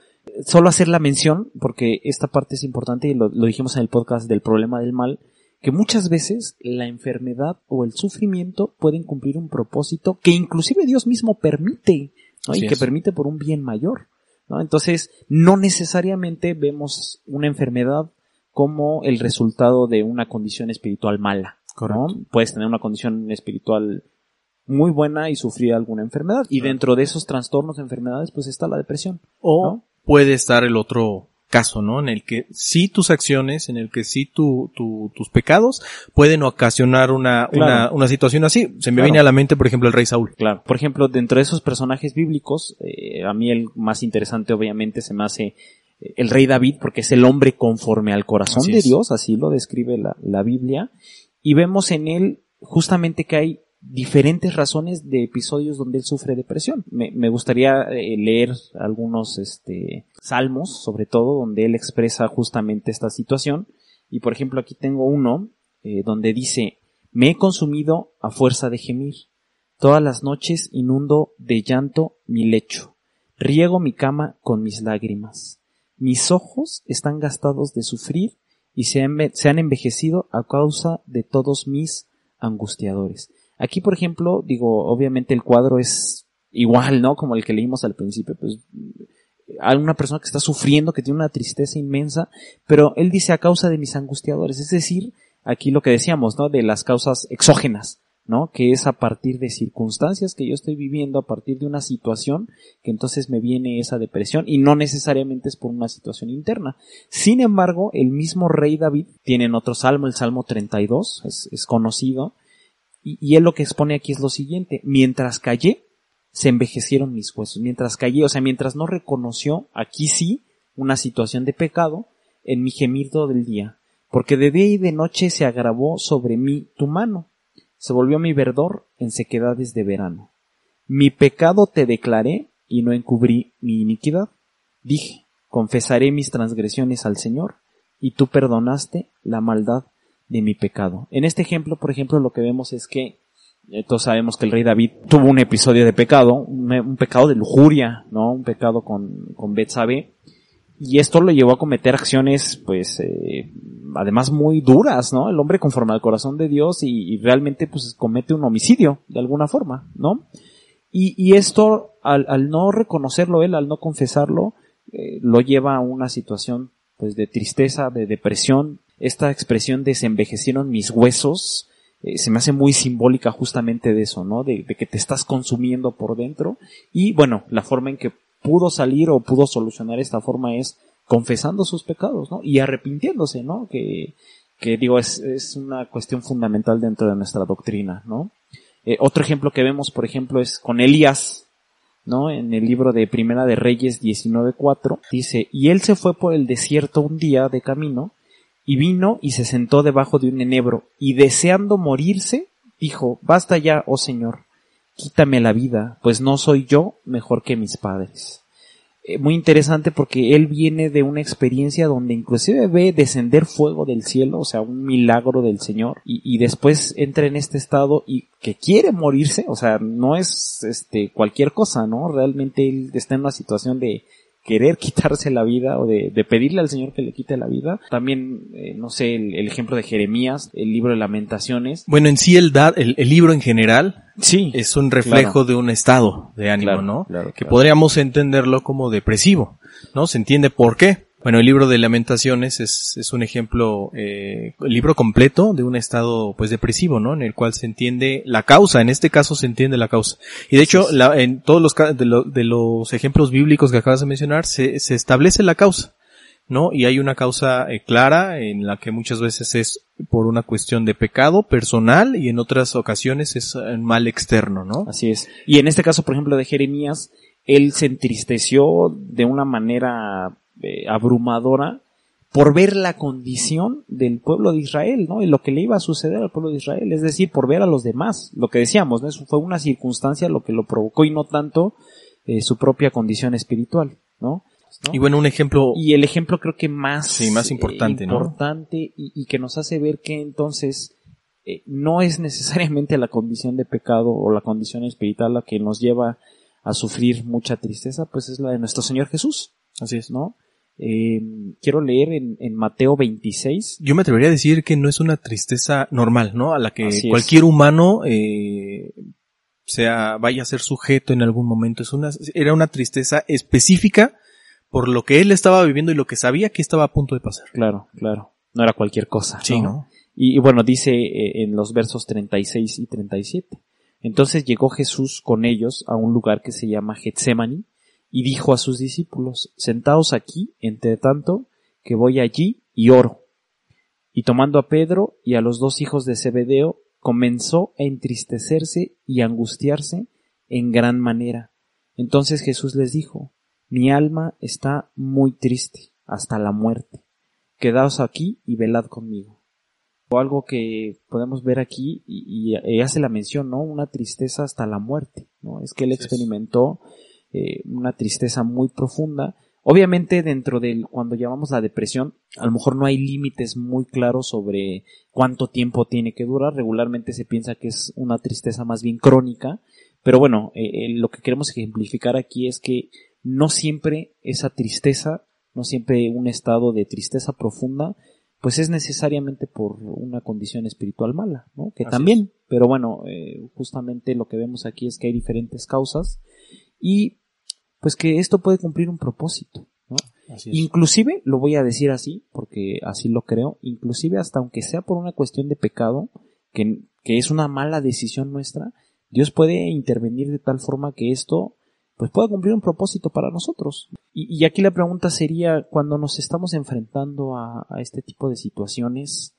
solo hacer la mención, porque esta parte es importante y lo, dijimos en el podcast del problema del mal, que muchas veces la enfermedad o el sufrimiento pueden cumplir un propósito que inclusive Dios mismo permite, y que permite por un bien mayor. Entonces, no necesariamente vemos una enfermedad como el resultado de una condición espiritual mala. Puedes tener una condición espiritual muy buena y sufrir alguna enfermedad. Y dentro de esos trastornos de enfermedades, pues está la depresión. O puede estar el otro caso, ¿no? En el que sí tus acciones, en el que sí tu, tus pecados pueden ocasionar una, una, una, situación así. Se me viene a la mente, por ejemplo, el rey Saúl. Claro. Por ejemplo, dentro de esos personajes bíblicos, eh, a mí el más interesante obviamente se me hace eh, el rey David, porque es el hombre conforme al corazón de Dios, así lo describe la, la Biblia, y vemos en él justamente que hay diferentes razones de episodios donde él sufre depresión. Me, gustaría eh, leer algunos este, salmos, sobre todo, donde él expresa justamente esta situación. Y por ejemplo, aquí tengo uno eh, donde dice, me he consumido a fuerza de gemir. Todas las noches inundo de llanto mi lecho. Riego mi cama con mis lágrimas. Mis ojos están gastados de sufrir y se han envejecido a causa de todos mis angustiadores. Aquí, por ejemplo, digo, obviamente el cuadro es igual, ¿no? Como el que leímos al principio, pues hay una persona que está sufriendo, que tiene una tristeza inmensa, pero él dice a causa de mis angustiadores, es decir, aquí lo que decíamos, ¿no? De las causas exógenas, ¿no? Que es a partir de circunstancias que yo estoy viviendo, a partir de una situación, que entonces me viene esa depresión y no necesariamente es por una situación interna. Sin embargo, el mismo rey David tiene en otro salmo, el salmo 32, es, es conocido, y, él lo que expone aquí es lo siguiente, mientras callé, se envejecieron mis huesos, mientras callé, o sea, mientras no reconoció, aquí sí, una situación de pecado, en mi gemido del día, porque de día y de noche se agravó sobre mí tu mano, se volvió mi verdor en sequedades de verano. Mi pecado te declaré y no encubrí mi iniquidad. Dije, confesaré mis transgresiones al Señor, y tú perdonaste la maldad de mi pecado. En este ejemplo, por ejemplo, lo que vemos es que eh, todos sabemos que el rey David tuvo un episodio de pecado, un, pecado de lujuria, ¿no? Un pecado con, con Betsabe. Y esto lo llevó a cometer acciones, pues, eh, además muy duras, ¿no? El hombre conforme al corazón de Dios y, realmente, pues, comete un homicidio, de alguna forma, ¿no? Y, y esto, al, al, no reconocerlo él, al no confesarlo, eh, lo lleva a una situación, pues, de tristeza, de depresión, esta expresión de se envejecieron mis huesos, eh, se me hace muy simbólica justamente de eso, ¿no? De, que te estás consumiendo por dentro. Y bueno, la forma en que pudo salir o pudo solucionar esta forma es confesando sus pecados, ¿no? Y arrepintiéndose, ¿no? Que, que digo es, es una cuestión fundamental dentro de nuestra doctrina, ¿no? Eh, otro ejemplo que vemos, por ejemplo, es con Elías, ¿no? En el libro de Primera de Reyes 19.4, dice, y él se fue por el desierto un día de camino, y vino y se sentó debajo de un enebro, y deseando morirse, dijo, basta ya, oh Señor, quítame la vida, pues no soy yo mejor que mis padres. Eh, muy interesante porque él viene de una experiencia donde inclusive ve descender fuego del cielo, o sea, un milagro del Señor, y, y, después entra en este estado y que quiere morirse, o sea, no es este cualquier cosa, ¿no? Realmente él está en una situación de querer quitarse la vida o de, de, pedirle al Señor que le quite la vida. También, eh, no sé, el, el, ejemplo de Jeremías, el libro de lamentaciones. Bueno, en sí el, da, el, el libro en general sí, es un reflejo claro. de un estado de ánimo, Claro, ¿no? claro, que podríamos entenderlo como depresivo, ¿no? Se entiende por qué. Bueno, el libro de lamentaciones es, es un ejemplo, eh, el libro completo de un estado pues depresivo, ¿no? En el cual se entiende la causa, en este caso se entiende la causa. Y de hecho, la- en todos los, de, lo- de los ejemplos bíblicos que acabas de mencionar, se, se establece la causa, ¿no? Y hay una causa eh, clara en la que muchas veces es por una cuestión de pecado personal y en otras ocasiones es mal externo, ¿no? Así es. Y en este caso, por ejemplo, de Jeremías, él se entristeció de una manera eh, abrumadora por ver la condición del pueblo de Israel, ¿no? Y lo que le iba a suceder al pueblo de Israel, es decir, por ver a los demás, lo que decíamos, ¿no? Eso fue una circunstancia lo que lo provocó y no tanto eh, su propia condición espiritual, ¿no? ¿No? Y bueno, un ejemplo, Y el ejemplo creo que más, Sí, más importante, eh, ¿no? importante y, y que nos hace ver que entonces eh, no es necesariamente la condición de pecado o la condición espiritual la que nos lleva a sufrir mucha tristeza, pues es la de nuestro Señor Jesús, así es. ¿no? Eh, quiero leer en, en Mateo 26, Yo me atrevería a decir que no es una tristeza normal, ¿no? A la que Así es. cualquier humano eh, sea vaya a ser sujeto en algún momento. Es una era una tristeza específica por lo que él estaba viviendo y lo que sabía que estaba a punto de pasar. claro, claro, no era cualquier cosa. Sí, ¿no? Y, y bueno, dice eh, en los versos 36 y 37. Entonces llegó Jesús con ellos a un lugar que se llama Getsemani y dijo a sus discípulos, sentaos aquí, entre tanto, que voy allí y oro. Y tomando a Pedro y a los dos hijos de Zebedeo, comenzó a entristecerse y angustiarse en gran manera. Entonces Jesús les dijo, mi alma está muy triste hasta la muerte. Quedaos aquí y velad conmigo o algo que podemos ver aquí y, y, y hace la mención, ¿no? Una tristeza hasta la muerte, ¿no? Es que él es. Eh, una tristeza muy profunda. Obviamente dentro del, cuando llamamos la depresión, a lo mejor no hay límites muy claros sobre cuánto tiempo tiene que durar. Regularmente se piensa que es una tristeza más bien crónica. Pero bueno, eh, eh, lo que queremos ejemplificar aquí es que no siempre esa tristeza, no siempre un estado de tristeza profunda, pues es necesariamente por una condición espiritual mala, ¿no? Que Así también, pero bueno, eh, justamente lo que vemos aquí es que hay diferentes causas y pues que esto puede cumplir un propósito, ¿no? Así es. Inclusive, lo voy a decir así, porque así lo creo, inclusive hasta aunque sea por una cuestión de pecado, que, que es una mala decisión nuestra, Dios puede intervenir de tal forma que esto pues pueda cumplir un propósito para nosotros. Y, y aquí la pregunta sería, cuando nos estamos enfrentando a, a este tipo de situaciones,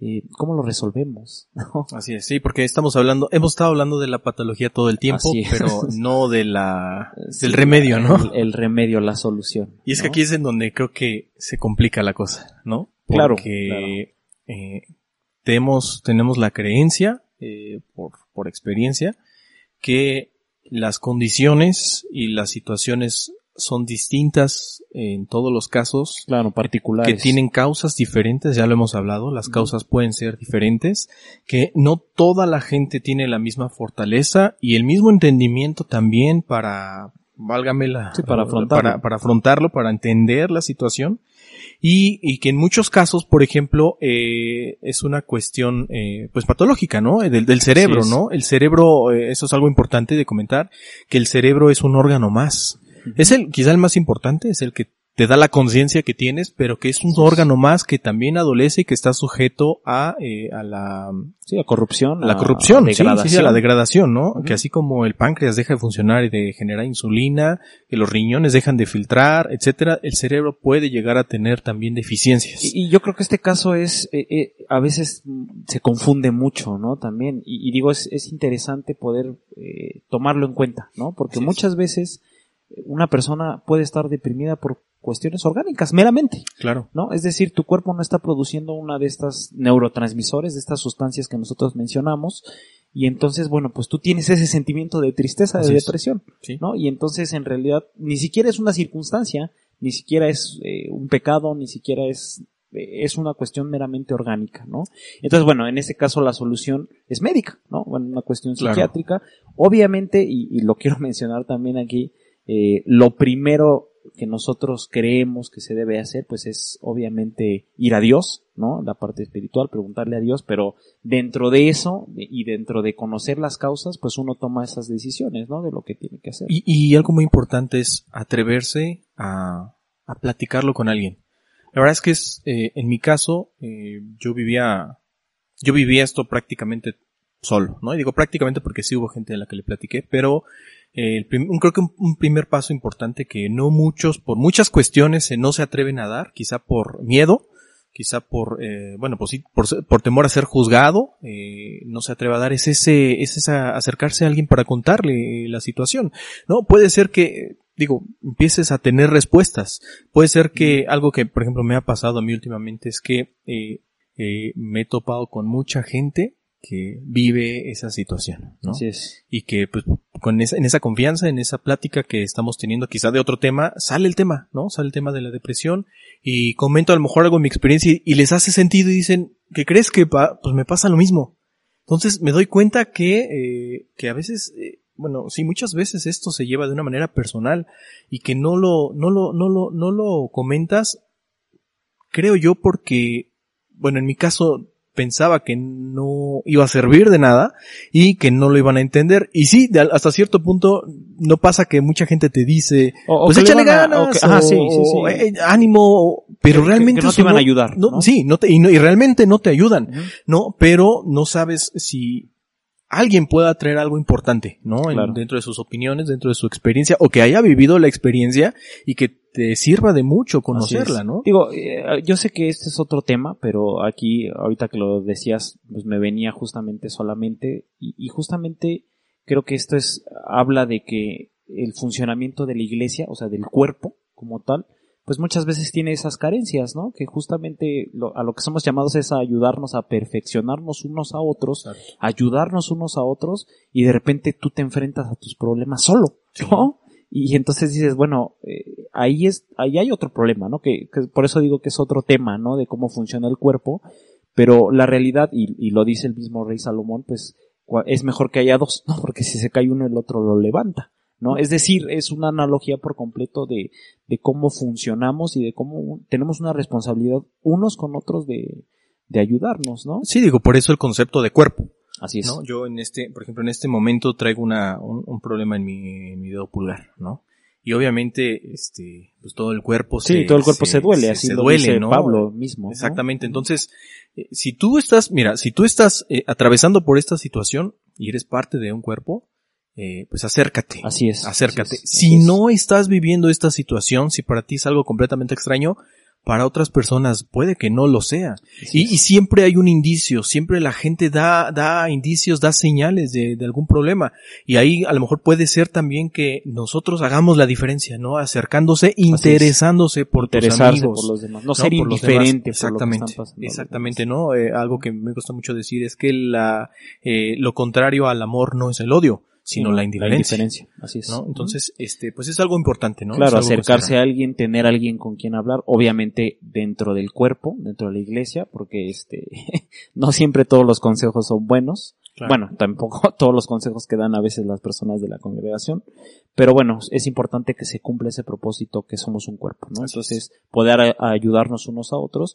eh, ¿cómo lo resolvemos? ¿No? Así es, sí, porque estamos hablando, hemos estado hablando de la patología todo el tiempo, pero no de la, Sí, del remedio, ¿no? El, el remedio, la solución. Y es que aquí es en donde creo que se complica la cosa, ¿no? Claro, Porque eh, tenemos, tenemos la creencia, eh, por, por experiencia, que las condiciones y las situaciones son distintas en todos los casos, Claro, particulares. que tienen causas diferentes, ya lo hemos hablado, las causas pueden ser diferentes, que no toda la gente tiene la misma fortaleza y el mismo entendimiento también para, válgame la, Sí, para afrontarlo. para, para afrontarlo, para entender la situación. Y, y que en muchos casos, por ejemplo, eh, es una cuestión, eh, pues patológica, ¿no? Del, del cerebro. ¿no? El cerebro, eh, eso es algo importante de comentar, que el cerebro es un órgano más. Es el, quizá el más importante, es el que te da la conciencia que tienes, pero que es un órgano más que también adolece y que está sujeto a, eh, a la, sí, a corrupción, la corrupción, sí, sí, sí, a la degradación, ¿no? Que así como el páncreas deja de funcionar y de generar insulina, que los riñones dejan de filtrar, etcétera, el cerebro puede llegar a tener también deficiencias. Y, yo creo que este caso es, eh, eh, a veces se confunde mucho, ¿no? También, y, digo, es, es interesante poder eh, tomarlo en cuenta, ¿no? Porque muchas veces una persona puede estar deprimida por cuestiones orgánicas, meramente. Claro. ¿No? Es decir, tu cuerpo no está produciendo una de estas neurotransmisores, de estas sustancias que nosotros mencionamos, y entonces, bueno, pues tú tienes ese sentimiento de tristeza, de depresión, ¿no? Y entonces, en realidad, ni siquiera es una circunstancia, ni siquiera es eh, un pecado, ni siquiera es eh, es una cuestión meramente orgánica, ¿no? Entonces, bueno, en este caso la solución es médica, ¿no? Bueno, una cuestión psiquiátrica. Obviamente, y, y, lo quiero mencionar también aquí, eh, lo primero que nosotros creemos que se debe hacer, pues es obviamente ir a Dios, ¿no? La parte espiritual, preguntarle a Dios, pero dentro de eso y dentro de conocer las causas, pues uno toma esas decisiones, ¿no? De lo que tiene que hacer. Y, algo muy importante es atreverse a, platicarlo con alguien. La verdad es que es, eh, en mi caso, eh, yo vivía, yo vivía esto prácticamente solo, ¿no? Y digo prácticamente porque sí hubo gente a la que le platiqué, pero eh, creo que un, primer paso importante que no muchos, por muchas cuestiones, no se atreven a dar, quizá por miedo, quizá por, eh, bueno, pues sí, por, temor a ser juzgado, eh, no se atreve a dar, es ese, es esa, acercarse a alguien para contarle la situación, ¿no? Puede ser que, digo, empieces a tener respuestas, puede ser que algo que, por ejemplo, me ha pasado a mí últimamente es que, me he topado con mucha gente que vive esa situación, ¿no? Así es. Y que pues con esa, en esa confianza, en esa plática que estamos teniendo quizá de otro tema, sale el tema, ¿no? Sale el tema de la depresión y comento a lo mejor algo de mi experiencia y, les hace sentido y dicen, ¿qué crees que pues me pasa lo mismo? Entonces me doy cuenta que, eh, que a veces, eh, bueno, sí, muchas veces esto se lleva de una manera personal y que no lo, no lo, no lo, no lo comentas, creo yo porque, bueno, en mi caso pensaba que no iba a servir de nada y que no lo iban a entender. Y sí, hasta cierto punto no pasa que mucha gente te dice, pues échale ganas, ánimo, pero realmente no te van a ayudar. No, Sí, no te, y, realmente no te ayudan, ¿no? Pero no sabes si alguien pueda traer algo importante, ¿no? dentro de sus opiniones, dentro de su experiencia, o que haya vivido la experiencia y que te sirva de mucho conocerla, ¿no? Digo, eh, yo sé que este es otro tema, pero aquí, ahorita que lo decías, pues me venía justamente solamente, y, y justamente creo que esto es, habla de que el funcionamiento de la iglesia, o sea, del cuerpo como tal, pues muchas veces tiene esas carencias, ¿no? Que justamente a lo que somos llamados es a ayudarnos a perfeccionarnos unos a otros, ayudarnos unos a otros, y de repente tú te enfrentas a tus problemas solo, ¿no? Y entonces dices, bueno, eh, ahí es, ahí hay otro problema, ¿no? Que, por eso digo que es otro tema, ¿no? De cómo funciona el cuerpo, pero la realidad, y, y lo dice el mismo rey Salomón, pues es mejor que haya dos, ¿no? Porque si se cae uno, el otro lo levanta. ¿no? Es decir, es una analogía por completo de, de cómo funcionamos y de cómo tenemos una responsabilidad unos con otros de, de ayudarnos, ¿no? Sí, digo, por eso el concepto de cuerpo. Así es. ¿no? Yo en este, por ejemplo, en este momento traigo una, un, problema en mi, en mi dedo pulgar, ¿no? Y obviamente, este, pues todo el cuerpo se, sí, todo el cuerpo se, duele, así se duele, ¿no? Pablo mismo. Exactamente. Entonces, eh, si tú estás, mira, si tú estás eh, atravesando por esta situación y eres parte de un cuerpo, eh, pues acércate. Así es. Acércate. si no estás viviendo esta situación, si para ti es algo completamente extraño, para otras personas puede que no lo sea. Y, siempre hay un indicio, siempre la gente da, da indicios, da señales de, de, algún problema. Y ahí a lo mejor puede ser también que nosotros hagamos la diferencia, ¿no? Acercándose, interesándose por tus amigos. por los demás. No, ser indiferente. Exactamente. exactamente, ¿no? Eh, algo que me gusta mucho decir es que la, eh, lo contrario al amor no es el odio sino la indiferencia. Así es. ¿no? Entonces, este, pues es algo importante, ¿no? Claro, acercarse a alguien, tener a alguien con quien hablar, obviamente dentro del cuerpo, dentro de la iglesia, porque este, no siempre todos los consejos son buenos. Bueno, tampoco todos los consejos que dan a veces las personas de la congregación, pero bueno, es importante que se cumpla ese propósito que somos un cuerpo, ¿no? Entonces, poder ayudarnos unos a otros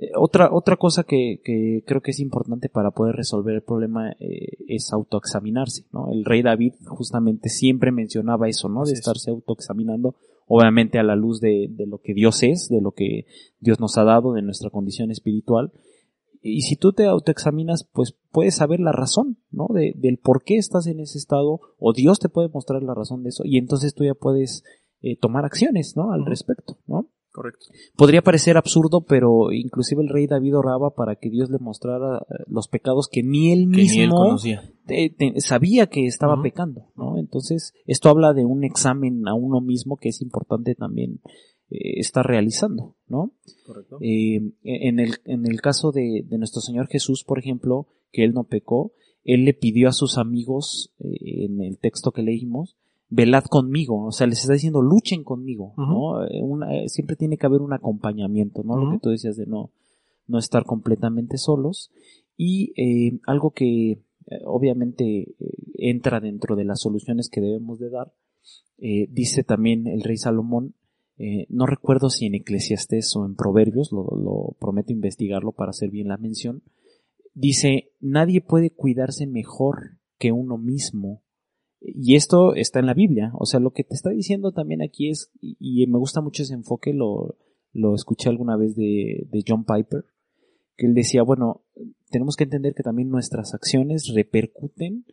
eh, otra, otra cosa que, que, creo que es importante para poder resolver el problema eh, es autoexaminarse, ¿no? El rey David justamente siempre mencionaba eso, ¿no? De estarse autoexaminando obviamente a la luz de, de lo que Dios es, de lo que Dios nos ha dado, de nuestra condición espiritual. Y si tú te autoexaminas, pues puedes saber la razón, ¿no? De, del por qué estás en ese estado, o Dios te puede mostrar la razón de eso, y entonces tú ya puedes eh, tomar acciones, ¿no? Al respecto, ¿no? Correcto. Podría parecer absurdo, pero inclusive el rey David oraba para que Dios le mostrara eh, los pecados que ni él Que ni él mismo conocía. te- te- sabía que estaba pecando, ¿no? Entonces, esto habla de un examen a uno mismo que es importante también eh, estar realizando, ¿no? Correcto. Eh, en, el, en el caso de, de nuestro Señor Jesús, por ejemplo, que él no pecó, él le pidió a sus amigos, eh, en el texto que leímos, velad conmigo, o sea, les está diciendo luchen conmigo, ¿no? Eh, una- eh, siempre tiene que haber un acompañamiento, ¿no? Lo que tú decías de no, no estar completamente solos. Y eh, algo que eh, obviamente eh, entra dentro de las soluciones que debemos de dar, eh, dice también el rey Salomón, eh, no recuerdo si en Eclesiastés o en Proverbios, lo, lo prometo investigarlo para hacer bien la mención, dice, nadie puede cuidarse mejor que uno mismo. Y esto está en la Biblia. O sea, lo que te está diciendo también aquí es, y, y me gusta mucho ese enfoque, lo, lo escuché alguna vez de, de John Piper, que él decía, bueno, tenemos que entender que también nuestras acciones repercuten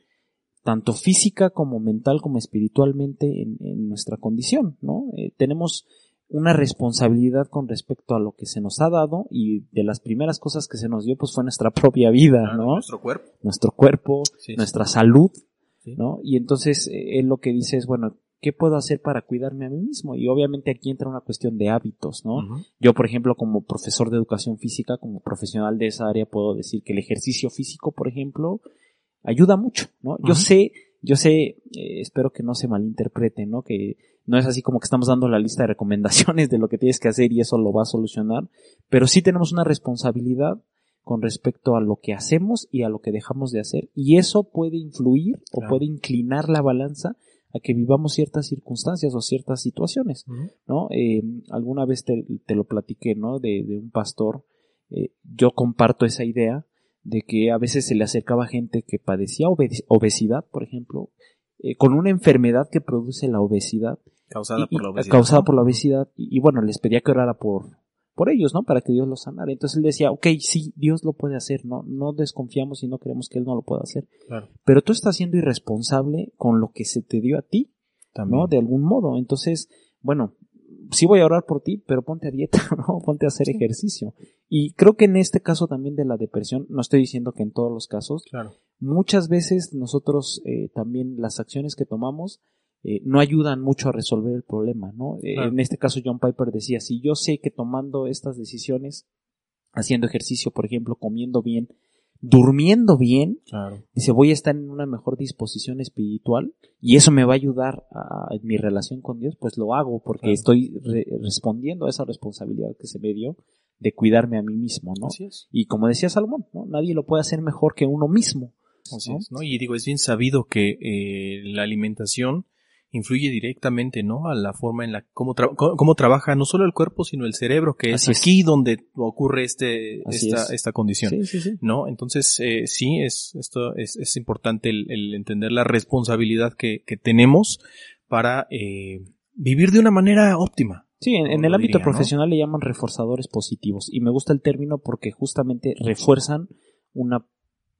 tanto física como mental como espiritualmente en, en nuestra condición, ¿no? Eh, tenemos una responsabilidad con respecto a lo que se nos ha dado y de las primeras cosas que se nos dio pues fue nuestra propia vida, ¿no? Nuestro cuerpo. Nuestro cuerpo, Sí, sí. nuestra salud, Sí. ¿no? Y entonces eh, él lo que dice es, bueno, ¿qué puedo hacer para cuidarme a mí mismo? Y obviamente aquí entra una cuestión de hábitos, ¿no? Yo, por ejemplo, como profesor de educación física, como profesional de esa área, puedo decir que el ejercicio físico, por ejemplo, ayuda mucho, ¿no? Yo sé, yo sé, eh, espero que no se malinterprete, ¿no? Que no es así como que estamos dando la lista de recomendaciones de lo que tienes que hacer y eso lo va a solucionar, pero sí tenemos una responsabilidad con respecto a lo que hacemos y a lo que dejamos de hacer y eso puede influir o puede inclinar la balanza a que vivamos ciertas circunstancias o ciertas situaciones. ¿no? Eh, alguna vez te, te lo platiqué, ¿no? De, de un pastor. Eh, yo comparto esa idea de que a veces se le acercaba gente que padecía obe- obesidad, por ejemplo, eh, con una enfermedad que produce la obesidad. Causada y- por la obesidad. Causada ¿no? por la obesidad. Y, y bueno, les pedía que orara por, por ellos, ¿no? Para que Dios los sanara. Entonces él decía, ok, sí, Dios lo puede hacer, ¿no? No desconfiamos y no creemos que Él no lo pueda hacer. Claro. Pero tú estás siendo irresponsable con lo que se te dio a ti También. ¿no? De algún modo. Entonces, bueno, sí voy a orar por ti, pero ponte a dieta, ¿no? Ponte a hacer ejercicio. Y creo que en este caso también de la depresión, no estoy diciendo que en todos los casos, Claro. muchas veces nosotros eh, también las acciones que tomamos eh, no ayudan mucho a resolver el problema, ¿no? Eh, Claro. En este caso John Piper decía, si yo sé que tomando estas decisiones, haciendo ejercicio, por ejemplo, comiendo bien, durmiendo bien, Claro. Dice, voy a estar en una mejor disposición espiritual y eso me va a ayudar a, en mi relación con Dios, pues lo hago porque Claro. estoy re- respondiendo a esa responsabilidad que se me dio de cuidarme a mí mismo, ¿no? Así es. Y como decía Salomón, ¿no? Nadie lo puede hacer mejor que uno mismo. Así ¿no? es, ¿no? Y digo, es bien sabido que eh, la alimentación influye directamente, ¿no? A la forma en la cómo, tra- cómo, trabaja no solo el cuerpo, sino el cerebro, que es aquí donde ocurre este esta, es. esta condición. Sí, sí, sí. ¿no? Entonces, eh, sí, es, esto es, es importante el, el entender la responsabilidad que, que tenemos para eh, vivir de una manera óptima. Sí, en, el ámbito diría, ¿no? profesional le llaman reforzadores positivos y me gusta el término porque justamente refuerzan una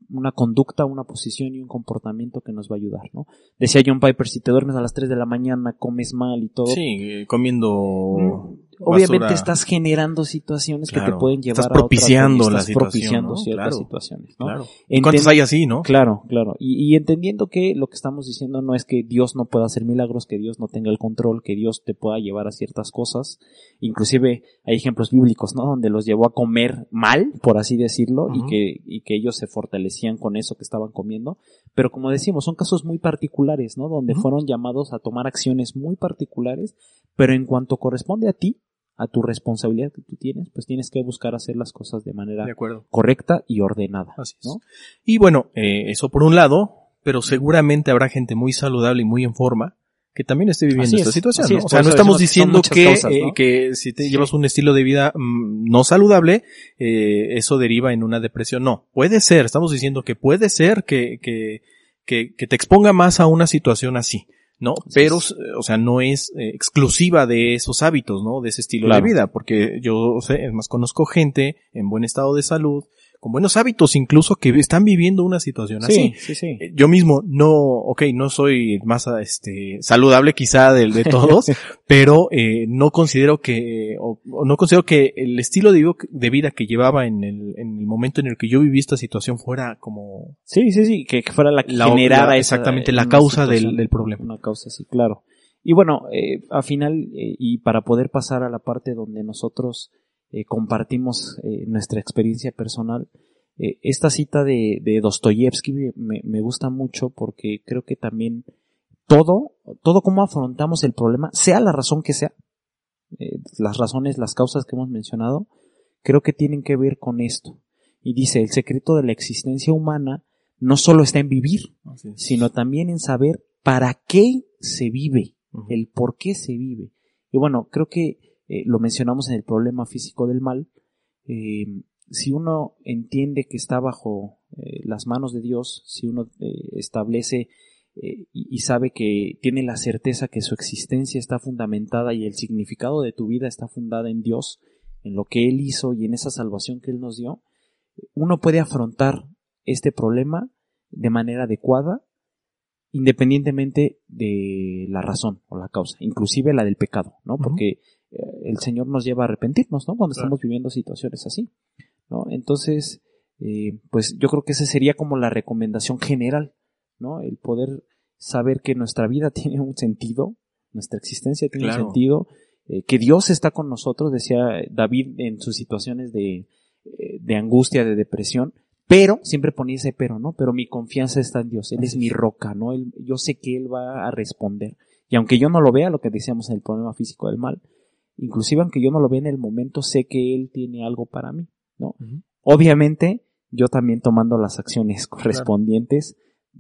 una conducta, una posición y un comportamiento que nos va a ayudar, ¿no? Decía John Piper, si te duermes a las 3 de la mañana, comes mal y todo, Sí, comiendo. Obviamente basura. estás generando situaciones que te pueden llevar Estás a propiciando estás la situación, propiciando ¿no? ciertas Claro. situaciones, ¿no? Claro. ¿Cuántos hay así, no? Claro, claro. Y, y entendiendo que lo que estamos diciendo no es que Dios no pueda hacer milagros, que Dios no tenga el control, que Dios te pueda llevar a ciertas cosas. Inclusive hay ejemplos bíblicos, ¿no? Donde los llevó a comer mal, por así decirlo, y que, y que ellos se fortalecían con eso que estaban comiendo. Pero como decimos, son casos muy particulares, ¿no? Donde fueron llamados a tomar acciones muy particulares, pero en cuanto corresponde a ti, a tu responsabilidad que tú tienes, pues tienes que buscar hacer las cosas de manera De acuerdo. correcta y ordenada. Así es. ¿no? Y bueno, eh, eso por un lado, pero seguramente habrá gente muy saludable y muy en forma que también esté viviendo Así esta es, situación. ¿no? es, O sea, no estamos diciendo que, causas, ¿no? eh, que si te Sí. llevas un estilo de vida mm, no saludable, eh, eso deriva en una depresión. No, puede ser, estamos diciendo que puede ser que, que, que, que te exponga más a una situación así. ¿no? Pero, o sea, no es eh, exclusiva de esos hábitos, ¿no? De ese estilo de vida, porque yo sé, es más, conozco gente en buen estado de salud, con buenos hábitos incluso que están viviendo una situación así. Sí, sí. Eh, yo mismo no, ok, no soy más este saludable quizá del de todos, pero eh, no considero que o, no considero que el estilo de, de, vida que llevaba en el, en el momento en el que yo viví esta situación fuera como Sí, sí, sí, que, fuera la que generara exactamente la causa del, del, problema. Una causa, sí, claro. Y bueno, eh, al final eh, y para poder pasar a la parte donde nosotros eh, compartimos eh, nuestra experiencia personal. Eh, esta cita de, de Dostoyevsky me, me, gusta mucho porque creo que también todo, todo cómo afrontamos el problema, sea la razón que sea, las razones, las causas que hemos mencionado, creo que tienen que ver con esto. Y dice, el secreto de la existencia humana no solo está en vivir, sino también en saber para qué se vive, el por qué se vive. Y bueno, creo que eh, lo mencionamos en el problema físico del mal, eh, si uno entiende que está bajo eh, las manos de Dios, si uno establece y, y, sabe que tiene la certeza que su existencia está fundamentada y el significado de tu vida está fundada en Dios, en lo que Él hizo y en esa salvación que Él nos dio, uno puede afrontar este problema de manera adecuada independientemente de la razón o la causa, inclusive la del pecado, ¿no? Porque el Señor nos lleva a arrepentirnos, ¿no? Cuando estamos viviendo situaciones así, ¿no? Entonces, eh, pues yo creo que esa sería como la recomendación general, ¿no? El poder saber que nuestra vida tiene un sentido, nuestra existencia tiene un sentido, eh, que Dios está con nosotros, decía David en sus situaciones de, de angustia, de depresión, pero, siempre ponía ese pero, ¿no? Pero mi confianza está en Dios, Él es mi roca, ¿no? Él, yo sé que Él va a responder. Y aunque yo no lo vea, lo que decíamos en el problema físico del mal, inclusive aunque yo no lo vea en el momento, sé que Él tiene algo para mí, ¿no? Obviamente, yo también tomando las acciones correspondientes,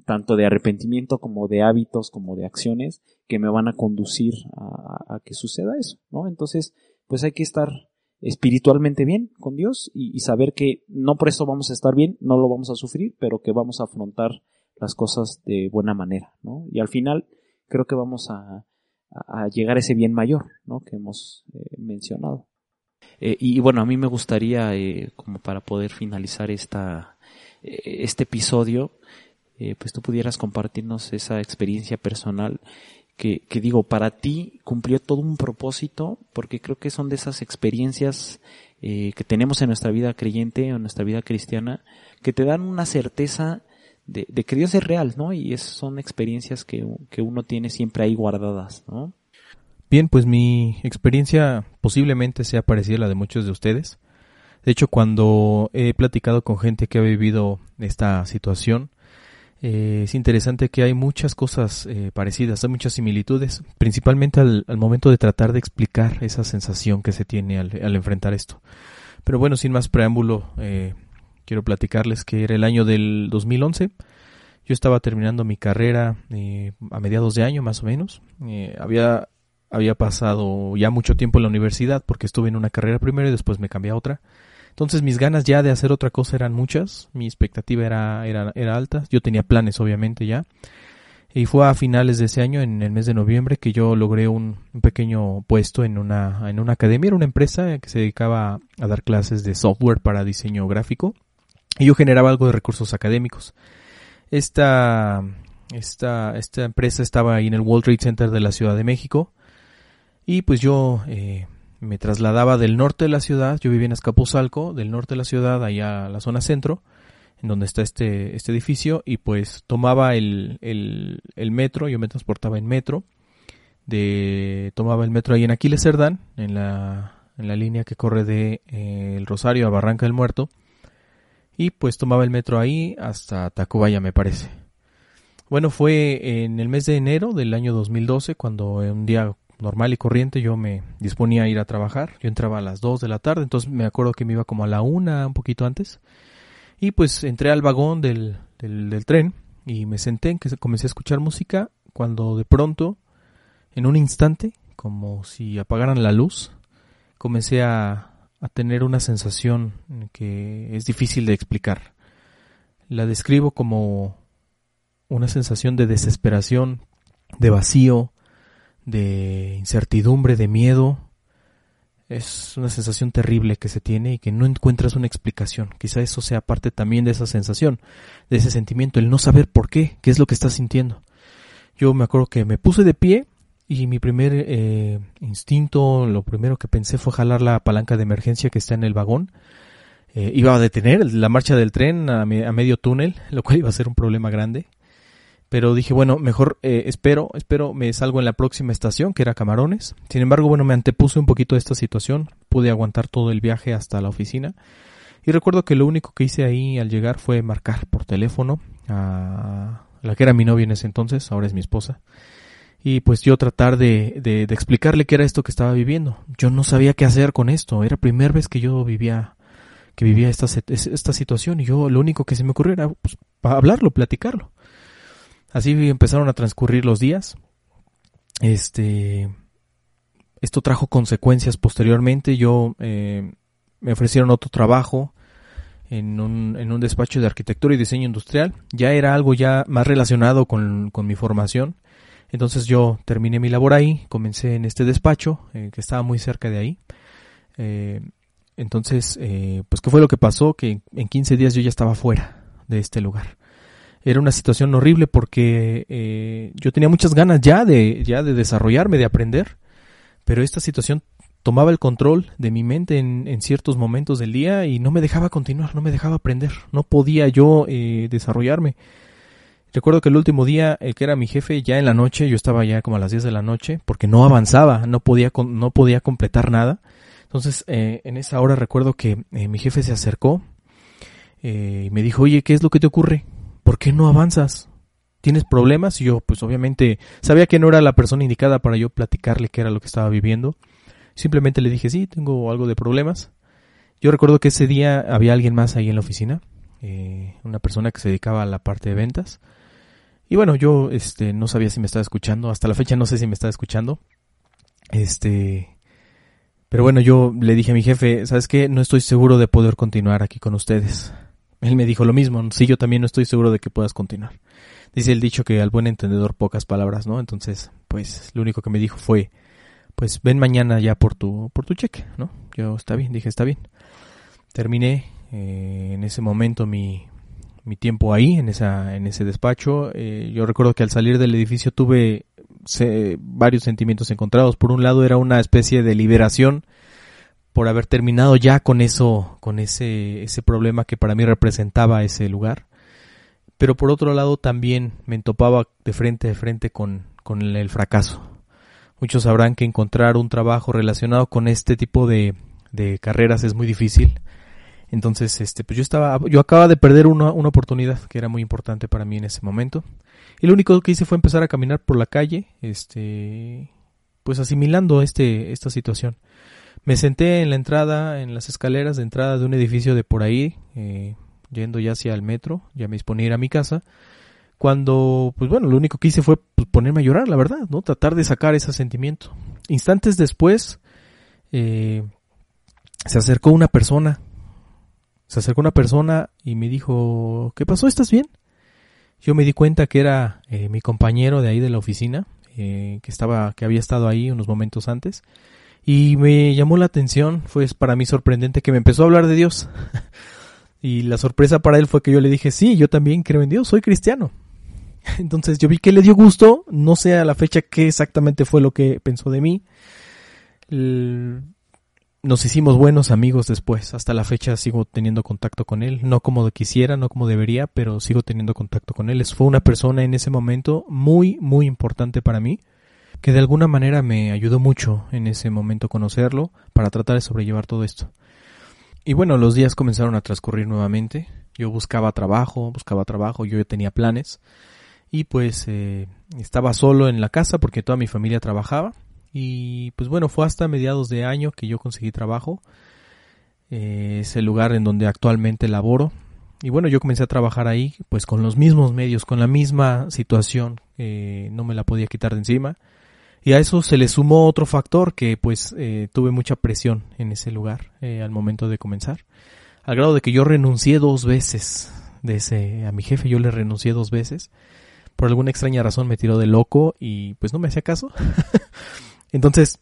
tanto de arrepentimiento como de hábitos, como de acciones, que me van a conducir a, a que suceda eso, ¿no? Entonces, pues hay que estar espiritualmente bien con Dios y, saber que no por eso vamos a estar bien, no lo vamos a sufrir, pero que vamos a afrontar las cosas de buena manera, ¿no? Y al final creo que vamos a, llegar a ese bien mayor, ¿no? Que hemos eh, mencionado. Eh, y, bueno, a mí me gustaría, eh, como para poder finalizar esta, este episodio, pues tú pudieras compartirnos esa experiencia personal que, que, digo, para ti cumplió todo un propósito, porque creo que son de esas experiencias que tenemos en nuestra vida creyente en nuestra vida cristiana, que te dan una certeza de, de que Dios es real, ¿no? Y es, son experiencias que, que uno tiene siempre ahí guardadas, ¿no? Bien, pues mi experiencia posiblemente sea parecida a la de muchos de ustedes. De hecho, cuando he platicado con gente que ha vivido esta situación, eh, es interesante que hay muchas cosas eh, parecidas, hay muchas similitudes, principalmente al, momento de tratar de explicar esa sensación que se tiene al, enfrentar esto. Pero bueno, sin más preámbulo, eh, quiero platicarles que era el año del 2011. Yo estaba terminando mi carrera a mediados de año, más o menos. había, había pasado ya mucho tiempo en la universidad porque estuve en una carrera primero y después me cambié a otra. Entonces mis ganas ya de hacer otra cosa eran muchas, mi expectativa era, era, era alta, yo tenía planes obviamente ya. Y fue a finales de ese año, en el mes de noviembre, que yo logré un, pequeño puesto en una, en una academia, era una empresa que se dedicaba a dar clases de software para diseño gráfico. Y yo generaba algo de recursos académicos. Esta, esta, esta empresa estaba ahí en el World Trade Center de la Ciudad de México. Y pues yo eh, me trasladaba del norte de la ciudad, yo vivía en Escapuzalco, del norte de la ciudad allá a la zona centro, en donde está este, este edificio, y pues tomaba el, el, el metro, yo me transportaba en metro, de, tomaba el metro ahí en Aquiles Cerdán, en la, en la línea que corre de eh, el Rosario a Barranca del Muerto, y pues tomaba el metro ahí hasta Tacubaya me parece. Bueno, fue en el mes de enero del año 2012 cuando un día normal y corriente yo me disponía a ir a trabajar. Yo entraba a las 2 de la tarde, entonces me acuerdo que me iba como a la 1, un poquito antes. Y pues entré al vagón del, del, tren y me senté, en que comencé a escuchar música cuando de pronto, en un instante, como si apagaran la luz, comencé a, a tener una sensación que es difícil de explicar. La describo como una sensación de desesperación de vacío, de incertidumbre, de miedo. Es una sensación terrible que se tiene y que no encuentras una explicación. Quizá eso sea parte también de esa sensación, de ese sentimiento, el no saber por qué, qué es lo que estás sintiendo. Yo me acuerdo que me puse de pie y mi primer eh, instinto, lo primero que pensé fue jalar la palanca de emergencia que está en el vagón. Eh, iba a detener la marcha del tren a, medio túnel, lo cual iba a ser un problema grande. Pero dije, bueno, mejor eh, espero, espero me salgo en la próxima estación, que era Camarones. Sin embargo, bueno, me antepuse un poquito a esta situación. Pude aguantar todo el viaje hasta la oficina. Y recuerdo que lo único que hice ahí al llegar fue marcar por teléfono a la que era mi novia en ese entonces, ahora es mi esposa y pues yo tratar de, de, explicarle qué era esto que estaba viviendo. Yo no sabía qué hacer con esto, era la primera vez que yo vivía que vivía esta, esta situación y yo lo único que se me ocurrió era pues, hablarlo, platicarlo. Así empezaron a transcurrir los días. Este, esto trajo consecuencias posteriormente. Yo eh, me ofrecieron otro trabajo en un, en un despacho de arquitectura y diseño industrial. Ya era algo ya más relacionado con, con mi formación entonces yo terminé mi labor ahí, comencé en este despacho, eh, que estaba muy cerca de ahí. Eh, entonces, eh, pues, ¿qué fue lo que pasó? Que en 15 días yo ya estaba fuera de este lugar. Era una situación horrible porque yo tenía muchas ganas ya de, ya de desarrollarme, de aprender, pero esta situación tomaba el control de mi mente en, en, ciertos momentos del día y no me dejaba continuar, no me dejaba aprender, no podía yo desarrollarme. Recuerdo que el último día, el que era mi jefe, ya en la noche, yo estaba ya como a las 10 de la noche, porque no avanzaba, no podía, no podía completar nada. Entonces, eh, en esa hora recuerdo que eh, mi jefe se acercó eh, y me dijo, oye, ¿qué es lo que te ocurre? ¿Por qué no avanzas? ¿Tienes problemas? Y yo, pues obviamente, sabía que no era la persona indicada para yo platicarle qué era lo que estaba viviendo. Simplemente le dije, sí, tengo algo de problemas. Yo recuerdo que ese día había alguien más ahí en la oficina, una persona que se dedicaba a la parte de ventas. Y bueno, yo este no sabía si me estaba escuchando, hasta la fecha no sé si me estaba escuchando. Este pero bueno, yo le dije a mi jefe, ¿sabes qué? No estoy seguro de poder continuar aquí con ustedes. Él me dijo lo mismo, sí, yo también no estoy seguro de que puedas continuar. Dice el dicho que al buen entendedor pocas palabras, ¿no? Entonces, pues lo único que me dijo fue, pues ven mañana ya por tu por tu cheque, ¿no? Yo está bien, dije, está bien. Terminé eh, en ese momento mi, mi tiempo ahí, en, esa, en ese despacho. Eh, yo recuerdo que al salir del edificio tuve varios sentimientos encontrados. Por un lado era una especie de liberación por haber terminado ya con eso, con ese, ese problema que para mí representaba ese lugar. Pero por otro lado también me topaba de frente a frente con, con el fracaso. Muchos sabrán que encontrar un trabajo relacionado con este tipo de, de carreras es muy difícil entonces, este, pues yo estaba, yo acababa de perder una, una oportunidad que era muy importante para mí en ese momento. Y lo único que hice fue empezar a caminar por la calle, este, pues asimilando este, esta situación. Me senté en la entrada, en las escaleras de entrada de un edificio de por ahí, eh, yendo ya hacia el metro, ya me disponía a ir a mi casa, cuando, pues bueno, lo único que hice fue pues, ponerme a llorar, la verdad, ¿no? Tratar de sacar ese sentimiento. Instantes después, eh, se acercó una persona se acercó una persona y me dijo, ¿qué pasó? ¿Estás bien? Yo me di cuenta que era eh, mi compañero de ahí de la oficina, eh, que estaba, que había estado ahí unos momentos antes, y me llamó la atención, fue para mí sorprendente que me empezó a hablar de Dios. y la sorpresa para él fue que yo le dije, sí, yo también creo en Dios, soy cristiano. Entonces yo vi que le dio gusto, no sé a la fecha qué exactamente fue lo que pensó de mí nos hicimos buenos amigos después. Hasta la fecha sigo teniendo contacto con él. No como quisiera, no como debería, pero sigo teniendo contacto con él. Fue una persona en ese momento muy, muy importante para mí, que de alguna manera me ayudó mucho en ese momento conocerlo para tratar de sobrellevar todo esto. Y bueno, los días comenzaron a transcurrir nuevamente. Yo buscaba trabajo, buscaba trabajo, yo tenía planes. Y pues eh, estaba solo en la casa porque toda mi familia trabajaba y pues bueno, fue hasta mediados de año que yo conseguí trabajo. Eh, es el lugar en donde actualmente laboro. Y bueno, yo comencé a trabajar ahí pues con los mismos medios, con la misma situación. no me la podía quitar de encima. Y a eso se le sumó otro factor que pues eh, tuve mucha presión en ese lugar eh, al momento de comenzar. Al grado de que yo renuncié dos veces de ese, a mi jefe yo le renuncié dos veces por alguna extraña razón me tiró de loco y pues no me hacía caso. Entonces,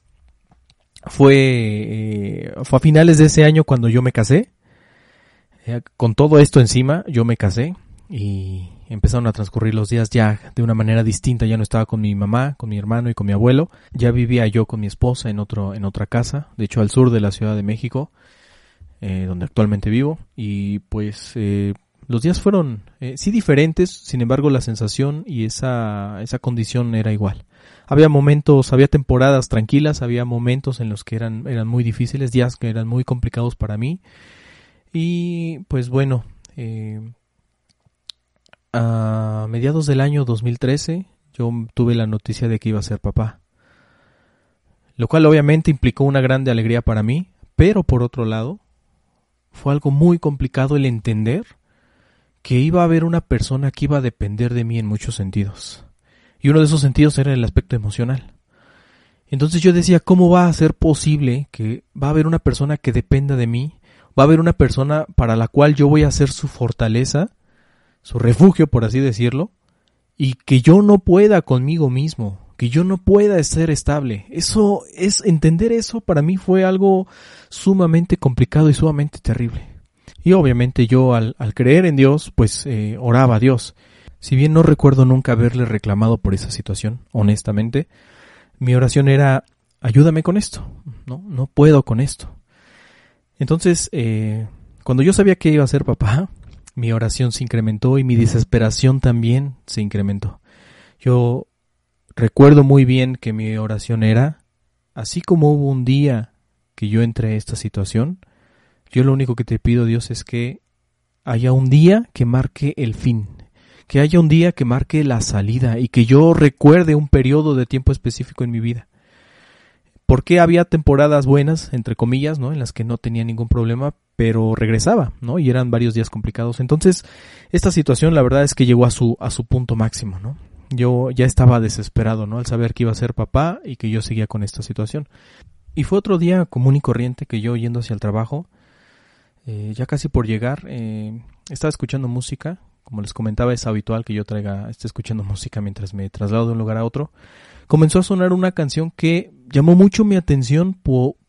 fue, eh, fue a finales de ese año cuando yo me casé. Eh, con todo esto encima, yo me casé y empezaron a transcurrir los días ya de una manera distinta. Ya no estaba con mi mamá, con mi hermano y con mi abuelo. Ya vivía yo con mi esposa en otro, en otra casa, de hecho al sur de la Ciudad de México, eh, donde actualmente vivo. Y pues los días fueron sí diferentes, sin embargo la sensación y esa, esa condición era igual. Había momentos, había temporadas tranquilas, había momentos en los que eran, eran muy difíciles, días que eran muy complicados para mí. Y pues bueno, eh, a mediados del año 2013 yo tuve la noticia de que iba a ser papá. Lo cual obviamente implicó una grande alegría para mí, pero por otro lado, fue algo muy complicado el entender que iba a haber una persona que iba a depender de mí en muchos sentidos. Y uno de esos sentidos era el aspecto emocional. Entonces yo decía, ¿cómo va a ser posible que va a haber una persona que dependa de mí? Va a haber una persona para la cual yo voy a ser su fortaleza, su refugio, por así decirlo, y que yo no pueda conmigo mismo, que yo no pueda ser estable. Eso es, entender eso para mí fue algo sumamente complicado y sumamente terrible. Y obviamente yo al, al creer en Dios, pues eh, oraba a Dios. Si bien no recuerdo nunca haberle reclamado por esa situación, honestamente, mi oración era, ayúdame con esto, no, no puedo con esto. Entonces, eh, cuando yo sabía que iba a ser papá, mi oración se incrementó y mi desesperación también se incrementó. Yo recuerdo muy bien que mi oración era, así como hubo un día que yo entré a esta situación, yo lo único que te pido, Dios, es que haya un día que marque el fin, que haya un día que marque la salida y que yo recuerde un periodo de tiempo específico en mi vida. Porque había temporadas buenas, entre comillas, ¿no? En las que no tenía ningún problema, pero regresaba, ¿no? Y eran varios días complicados. Entonces, esta situación, la verdad es que llegó a su, a su punto máximo, ¿no? Yo ya estaba desesperado, ¿no? Al saber que iba a ser papá y que yo seguía con esta situación. Y fue otro día común y corriente que yo yendo hacia el trabajo, eh, ya casi por llegar, eh, estaba escuchando música. Como les comentaba, es habitual que yo traiga, esté escuchando música mientras me traslado de un lugar a otro. Comenzó a sonar una canción que llamó mucho mi atención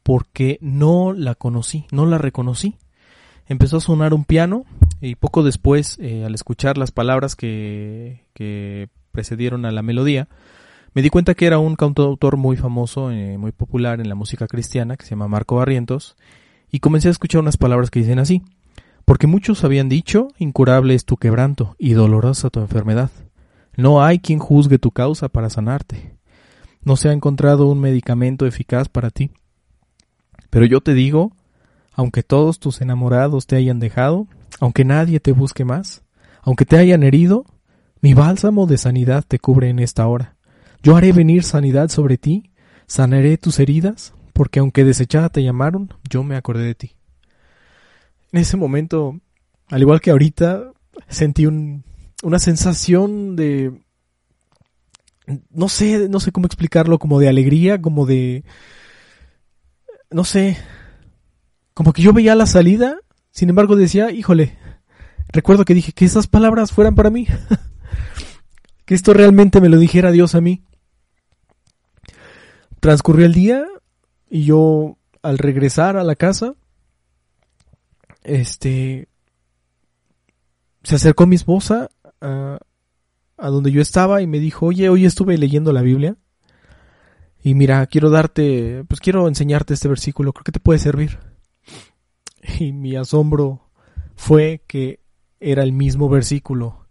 porque no la conocí, no la reconocí. Empezó a sonar un piano y poco después, eh, al escuchar las palabras que, que precedieron a la melodía, me di cuenta que era un cantautor muy famoso, eh, muy popular en la música cristiana, que se llama Marco Barrientos, y comencé a escuchar unas palabras que dicen así, porque muchos habían dicho, incurable es tu quebranto y dolorosa tu enfermedad. No hay quien juzgue tu causa para sanarte. No se ha encontrado un medicamento eficaz para ti. Pero yo te digo, aunque todos tus enamorados te hayan dejado, aunque nadie te busque más, aunque te hayan herido, mi bálsamo de sanidad te cubre en esta hora. Yo haré venir sanidad sobre ti, sanaré tus heridas, porque aunque desechada te llamaron, yo me acordé de ti. En ese momento, al igual que ahorita, sentí un, una sensación de, no sé, no sé cómo explicarlo, como de alegría, como de, no sé, como que yo veía la salida, sin embargo decía, híjole, recuerdo que dije que esas palabras fueran para mí, que esto realmente me lo dijera Dios a mí. Transcurrió el día, y yo, al regresar a la casa, este, se acercó mi esposa a, donde yo estaba y me dijo, oye, hoy estuve leyendo la Biblia. Y mira, quiero darte, pues quiero enseñarte este versículo, creo que te puede servir. Y mi asombro fue que era el mismo versículo.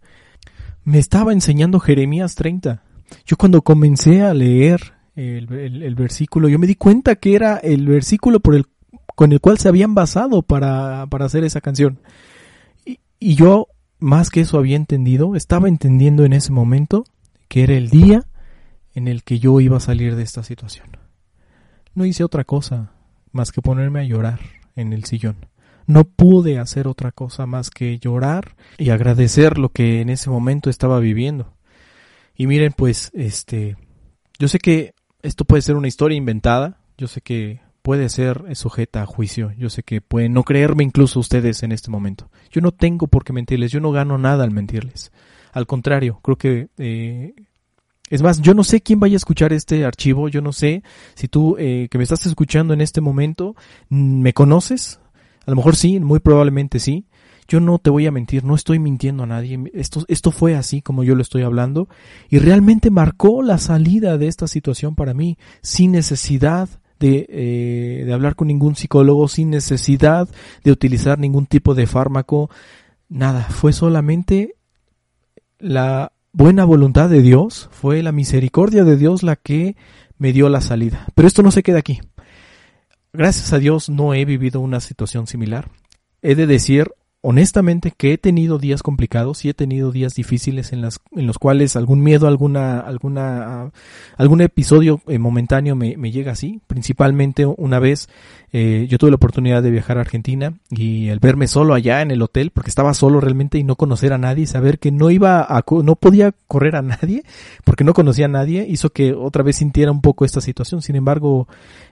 Me estaba enseñando Jeremías 30. Yo cuando comencé a leer el, versículo, yo me di cuenta que era el versículo por el, con el cual se habían basado para, para hacer esa canción. Y, yo, más que eso había entendido, estaba entendiendo en ese momento que era el día en el que yo iba a salir de esta situación. No hice otra cosa más que ponerme a llorar en el sillón. No pude hacer otra cosa más que llorar y agradecer lo que en ese momento estaba viviendo. Y miren, pues, este, yo sé que esto puede ser una historia inventada, yo sé que puede ser sujeta a juicio, yo sé que pueden no creerme incluso ustedes en este momento. Yo no tengo por qué mentirles, yo no gano nada al mentirles. Al contrario, creo que eh, es más, yo no sé quién vaya a escuchar este archivo, yo no sé si tú eh, que me estás escuchando en este momento mm, me conoces, a lo mejor sí, muy probablemente sí. Yo no te voy a mentir, no estoy mintiendo a nadie. Esto, esto fue así como yo lo estoy hablando y realmente marcó la salida de esta situación para mí sin necesidad de, eh, de hablar con ningún psicólogo, sin necesidad de utilizar ningún tipo de fármaco. Nada, fue solamente la buena voluntad de Dios, fue la misericordia de Dios la que me dio la salida. Pero esto no se queda aquí. Gracias a Dios no he vivido una situación similar. He de decir honestamente que he tenido días complicados y he tenido días difíciles en, las, en los cuales algún miedo, alguna, alguna, algún episodio eh, momentáneo me, me, llega así. Principalmente una vez eh, yo tuve la oportunidad de viajar a Argentina y el verme solo allá en el hotel, porque estaba solo realmente y no conocer a nadie, saber que no iba a, no podía correr a nadie, porque no conocía a nadie, hizo que otra vez sintiera un poco esta situación. Sin embargo,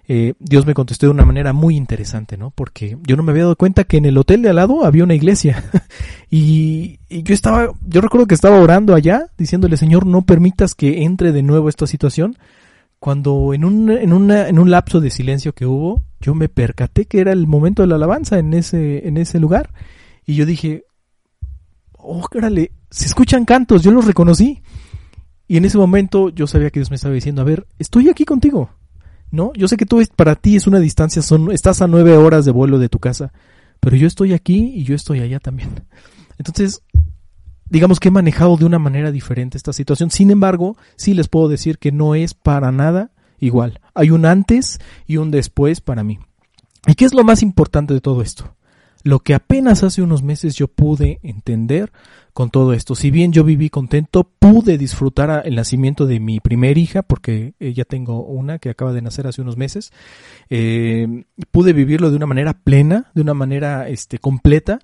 eh, Dios me contestó de una manera muy interesante, ¿no? Porque yo no me había dado cuenta que en el hotel de al lado había una iglesia. y, yo estaba, yo recuerdo que estaba orando allá, diciéndole, Señor, no permitas que entre de nuevo esta situación. Cuando en un, en, una, en un lapso de silencio que hubo, yo me percaté que era el momento de la alabanza en ese, en ese lugar. Y yo dije, oh, órale, se escuchan cantos, yo los reconocí. Y en ese momento yo sabía que Dios me estaba diciendo, a ver, estoy aquí contigo ¿no? Yo sé que tú para ti es una distancia, son, estás a nueve horas de vuelo de tu casa, pero yo estoy aquí y yo estoy allá también. Entonces, digamos que he manejado de una manera diferente esta situación. Sin embargo, sí les puedo decir que no es para nada igual. Hay un antes y un después para mí. ¿Y qué es lo más importante de todo esto? Lo que apenas hace unos meses yo pude entender con todo esto. Si bien yo viví contento, pude disfrutar el nacimiento de mi primer hija, porque eh, ya tengo una que acaba de nacer hace unos meses. Eh, pude vivirlo de una manera plena, de una manera este, completa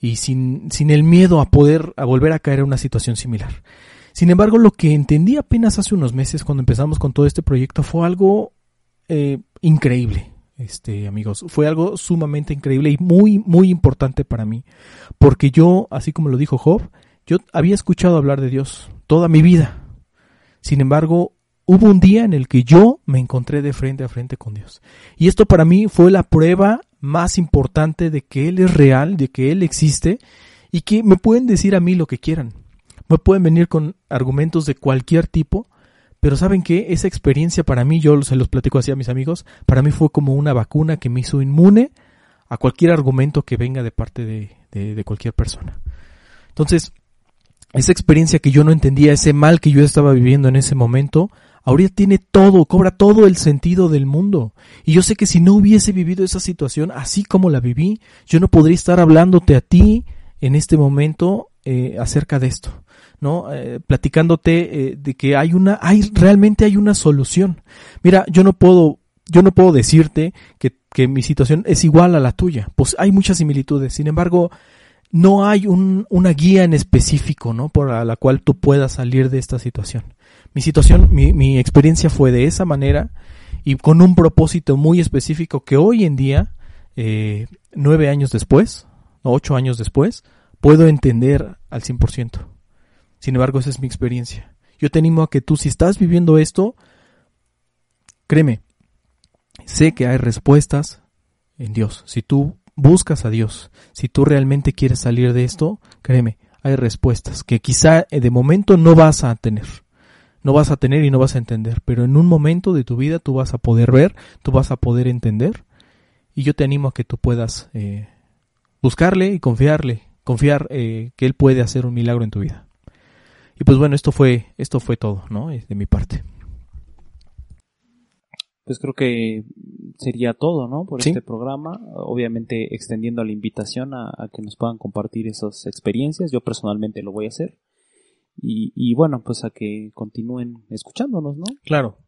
y sin, sin el miedo a poder a volver a caer en una situación similar. Sin embargo, lo que entendí apenas hace unos meses cuando empezamos con todo este proyecto fue algo eh, increíble este, amigos. Fue algo sumamente increíble y muy, muy importante para mí. Porque yo, así como lo dijo Job, yo había escuchado hablar de Dios toda mi vida. Sin embargo, hubo un día en el que yo me encontré de frente a frente con Dios. Y esto para mí fue la prueba más importante de que Él es real, de que Él existe y que me pueden decir a mí lo que quieran. Me pueden venir con argumentos de cualquier tipo, pero saben que esa experiencia para mí, yo se los platico así a mis amigos, para mí fue como una vacuna que me hizo inmune a cualquier argumento que venga de parte de, de, cualquier persona. Entonces, esa experiencia que yo no entendía, ese mal que yo estaba viviendo en ese momento, ahorita tiene todo, cobra todo el sentido del mundo. Y yo sé que si no hubiese vivido esa situación así como la viví, yo no podría estar hablándote a ti en este momento eh, acerca de esto. ¿No? Eh, platicándote eh, de que hay una, hay, realmente hay una solución. Mira, yo no puedo, yo no puedo decirte que, que mi situación es igual a la tuya, pues hay muchas similitudes. Sin embargo, no hay un, una guía en específico, ¿no? Por la cual tú puedas salir de esta situación. Mi situación, mi, mi experiencia fue de esa manera y con un propósito muy específico que hoy en día, eh, nueve años después, ocho años después, puedo entender al 100%. Sin embargo, esa es mi experiencia. Yo te animo a que tú, si estás viviendo esto, créeme, sé que hay respuestas en Dios. Si tú buscas a Dios, si tú realmente quieres salir de esto, créeme, hay respuestas que quizá de momento no vas a tener. No vas a tener y no vas a entender, pero en un momento de tu vida tú vas a poder ver, tú vas a poder entender y yo te animo a que tú puedas eh, buscarle y confiarle, confiar eh, que Él puede hacer un milagro en tu vida. Y pues bueno, esto fue, esto fue todo, ¿no? De mi parte. Pues creo que sería todo, ¿no? Por este programa. Obviamente extendiendo la invitación a, que nos puedan compartir esas experiencias. Yo personalmente lo voy a hacer. Y, y bueno, pues a que continúen escuchándonos, ¿no? Claro.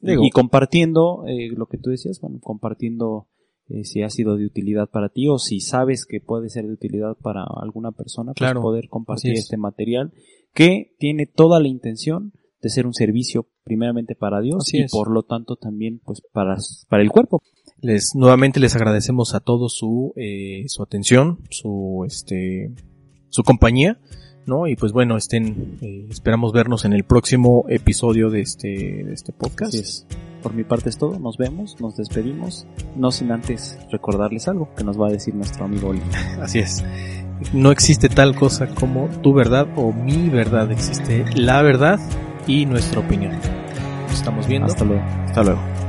y compartiendo eh, lo que tú decías, bueno, compartiendo eh, si ha sido de utilidad para ti o si sabes que puede ser de utilidad para alguna persona, pues poder compartir este material que tiene toda la intención de ser un servicio primeramente para Dios y por lo tanto también pues para, para el cuerpo. Les nuevamente les agradecemos a todos su eh, su atención, su este su compañía. ¿No? Y pues bueno, estén, eh, esperamos vernos en el próximo episodio de este, de este podcast. Así es. Por mi parte es todo, nos vemos, nos despedimos, no sin antes recordarles algo que nos va a decir nuestro amigo Oli. Así es. No existe tal cosa como tu verdad o mi verdad, existe la verdad y nuestra opinión. Nos estamos viendo. Hasta luego. Hasta luego.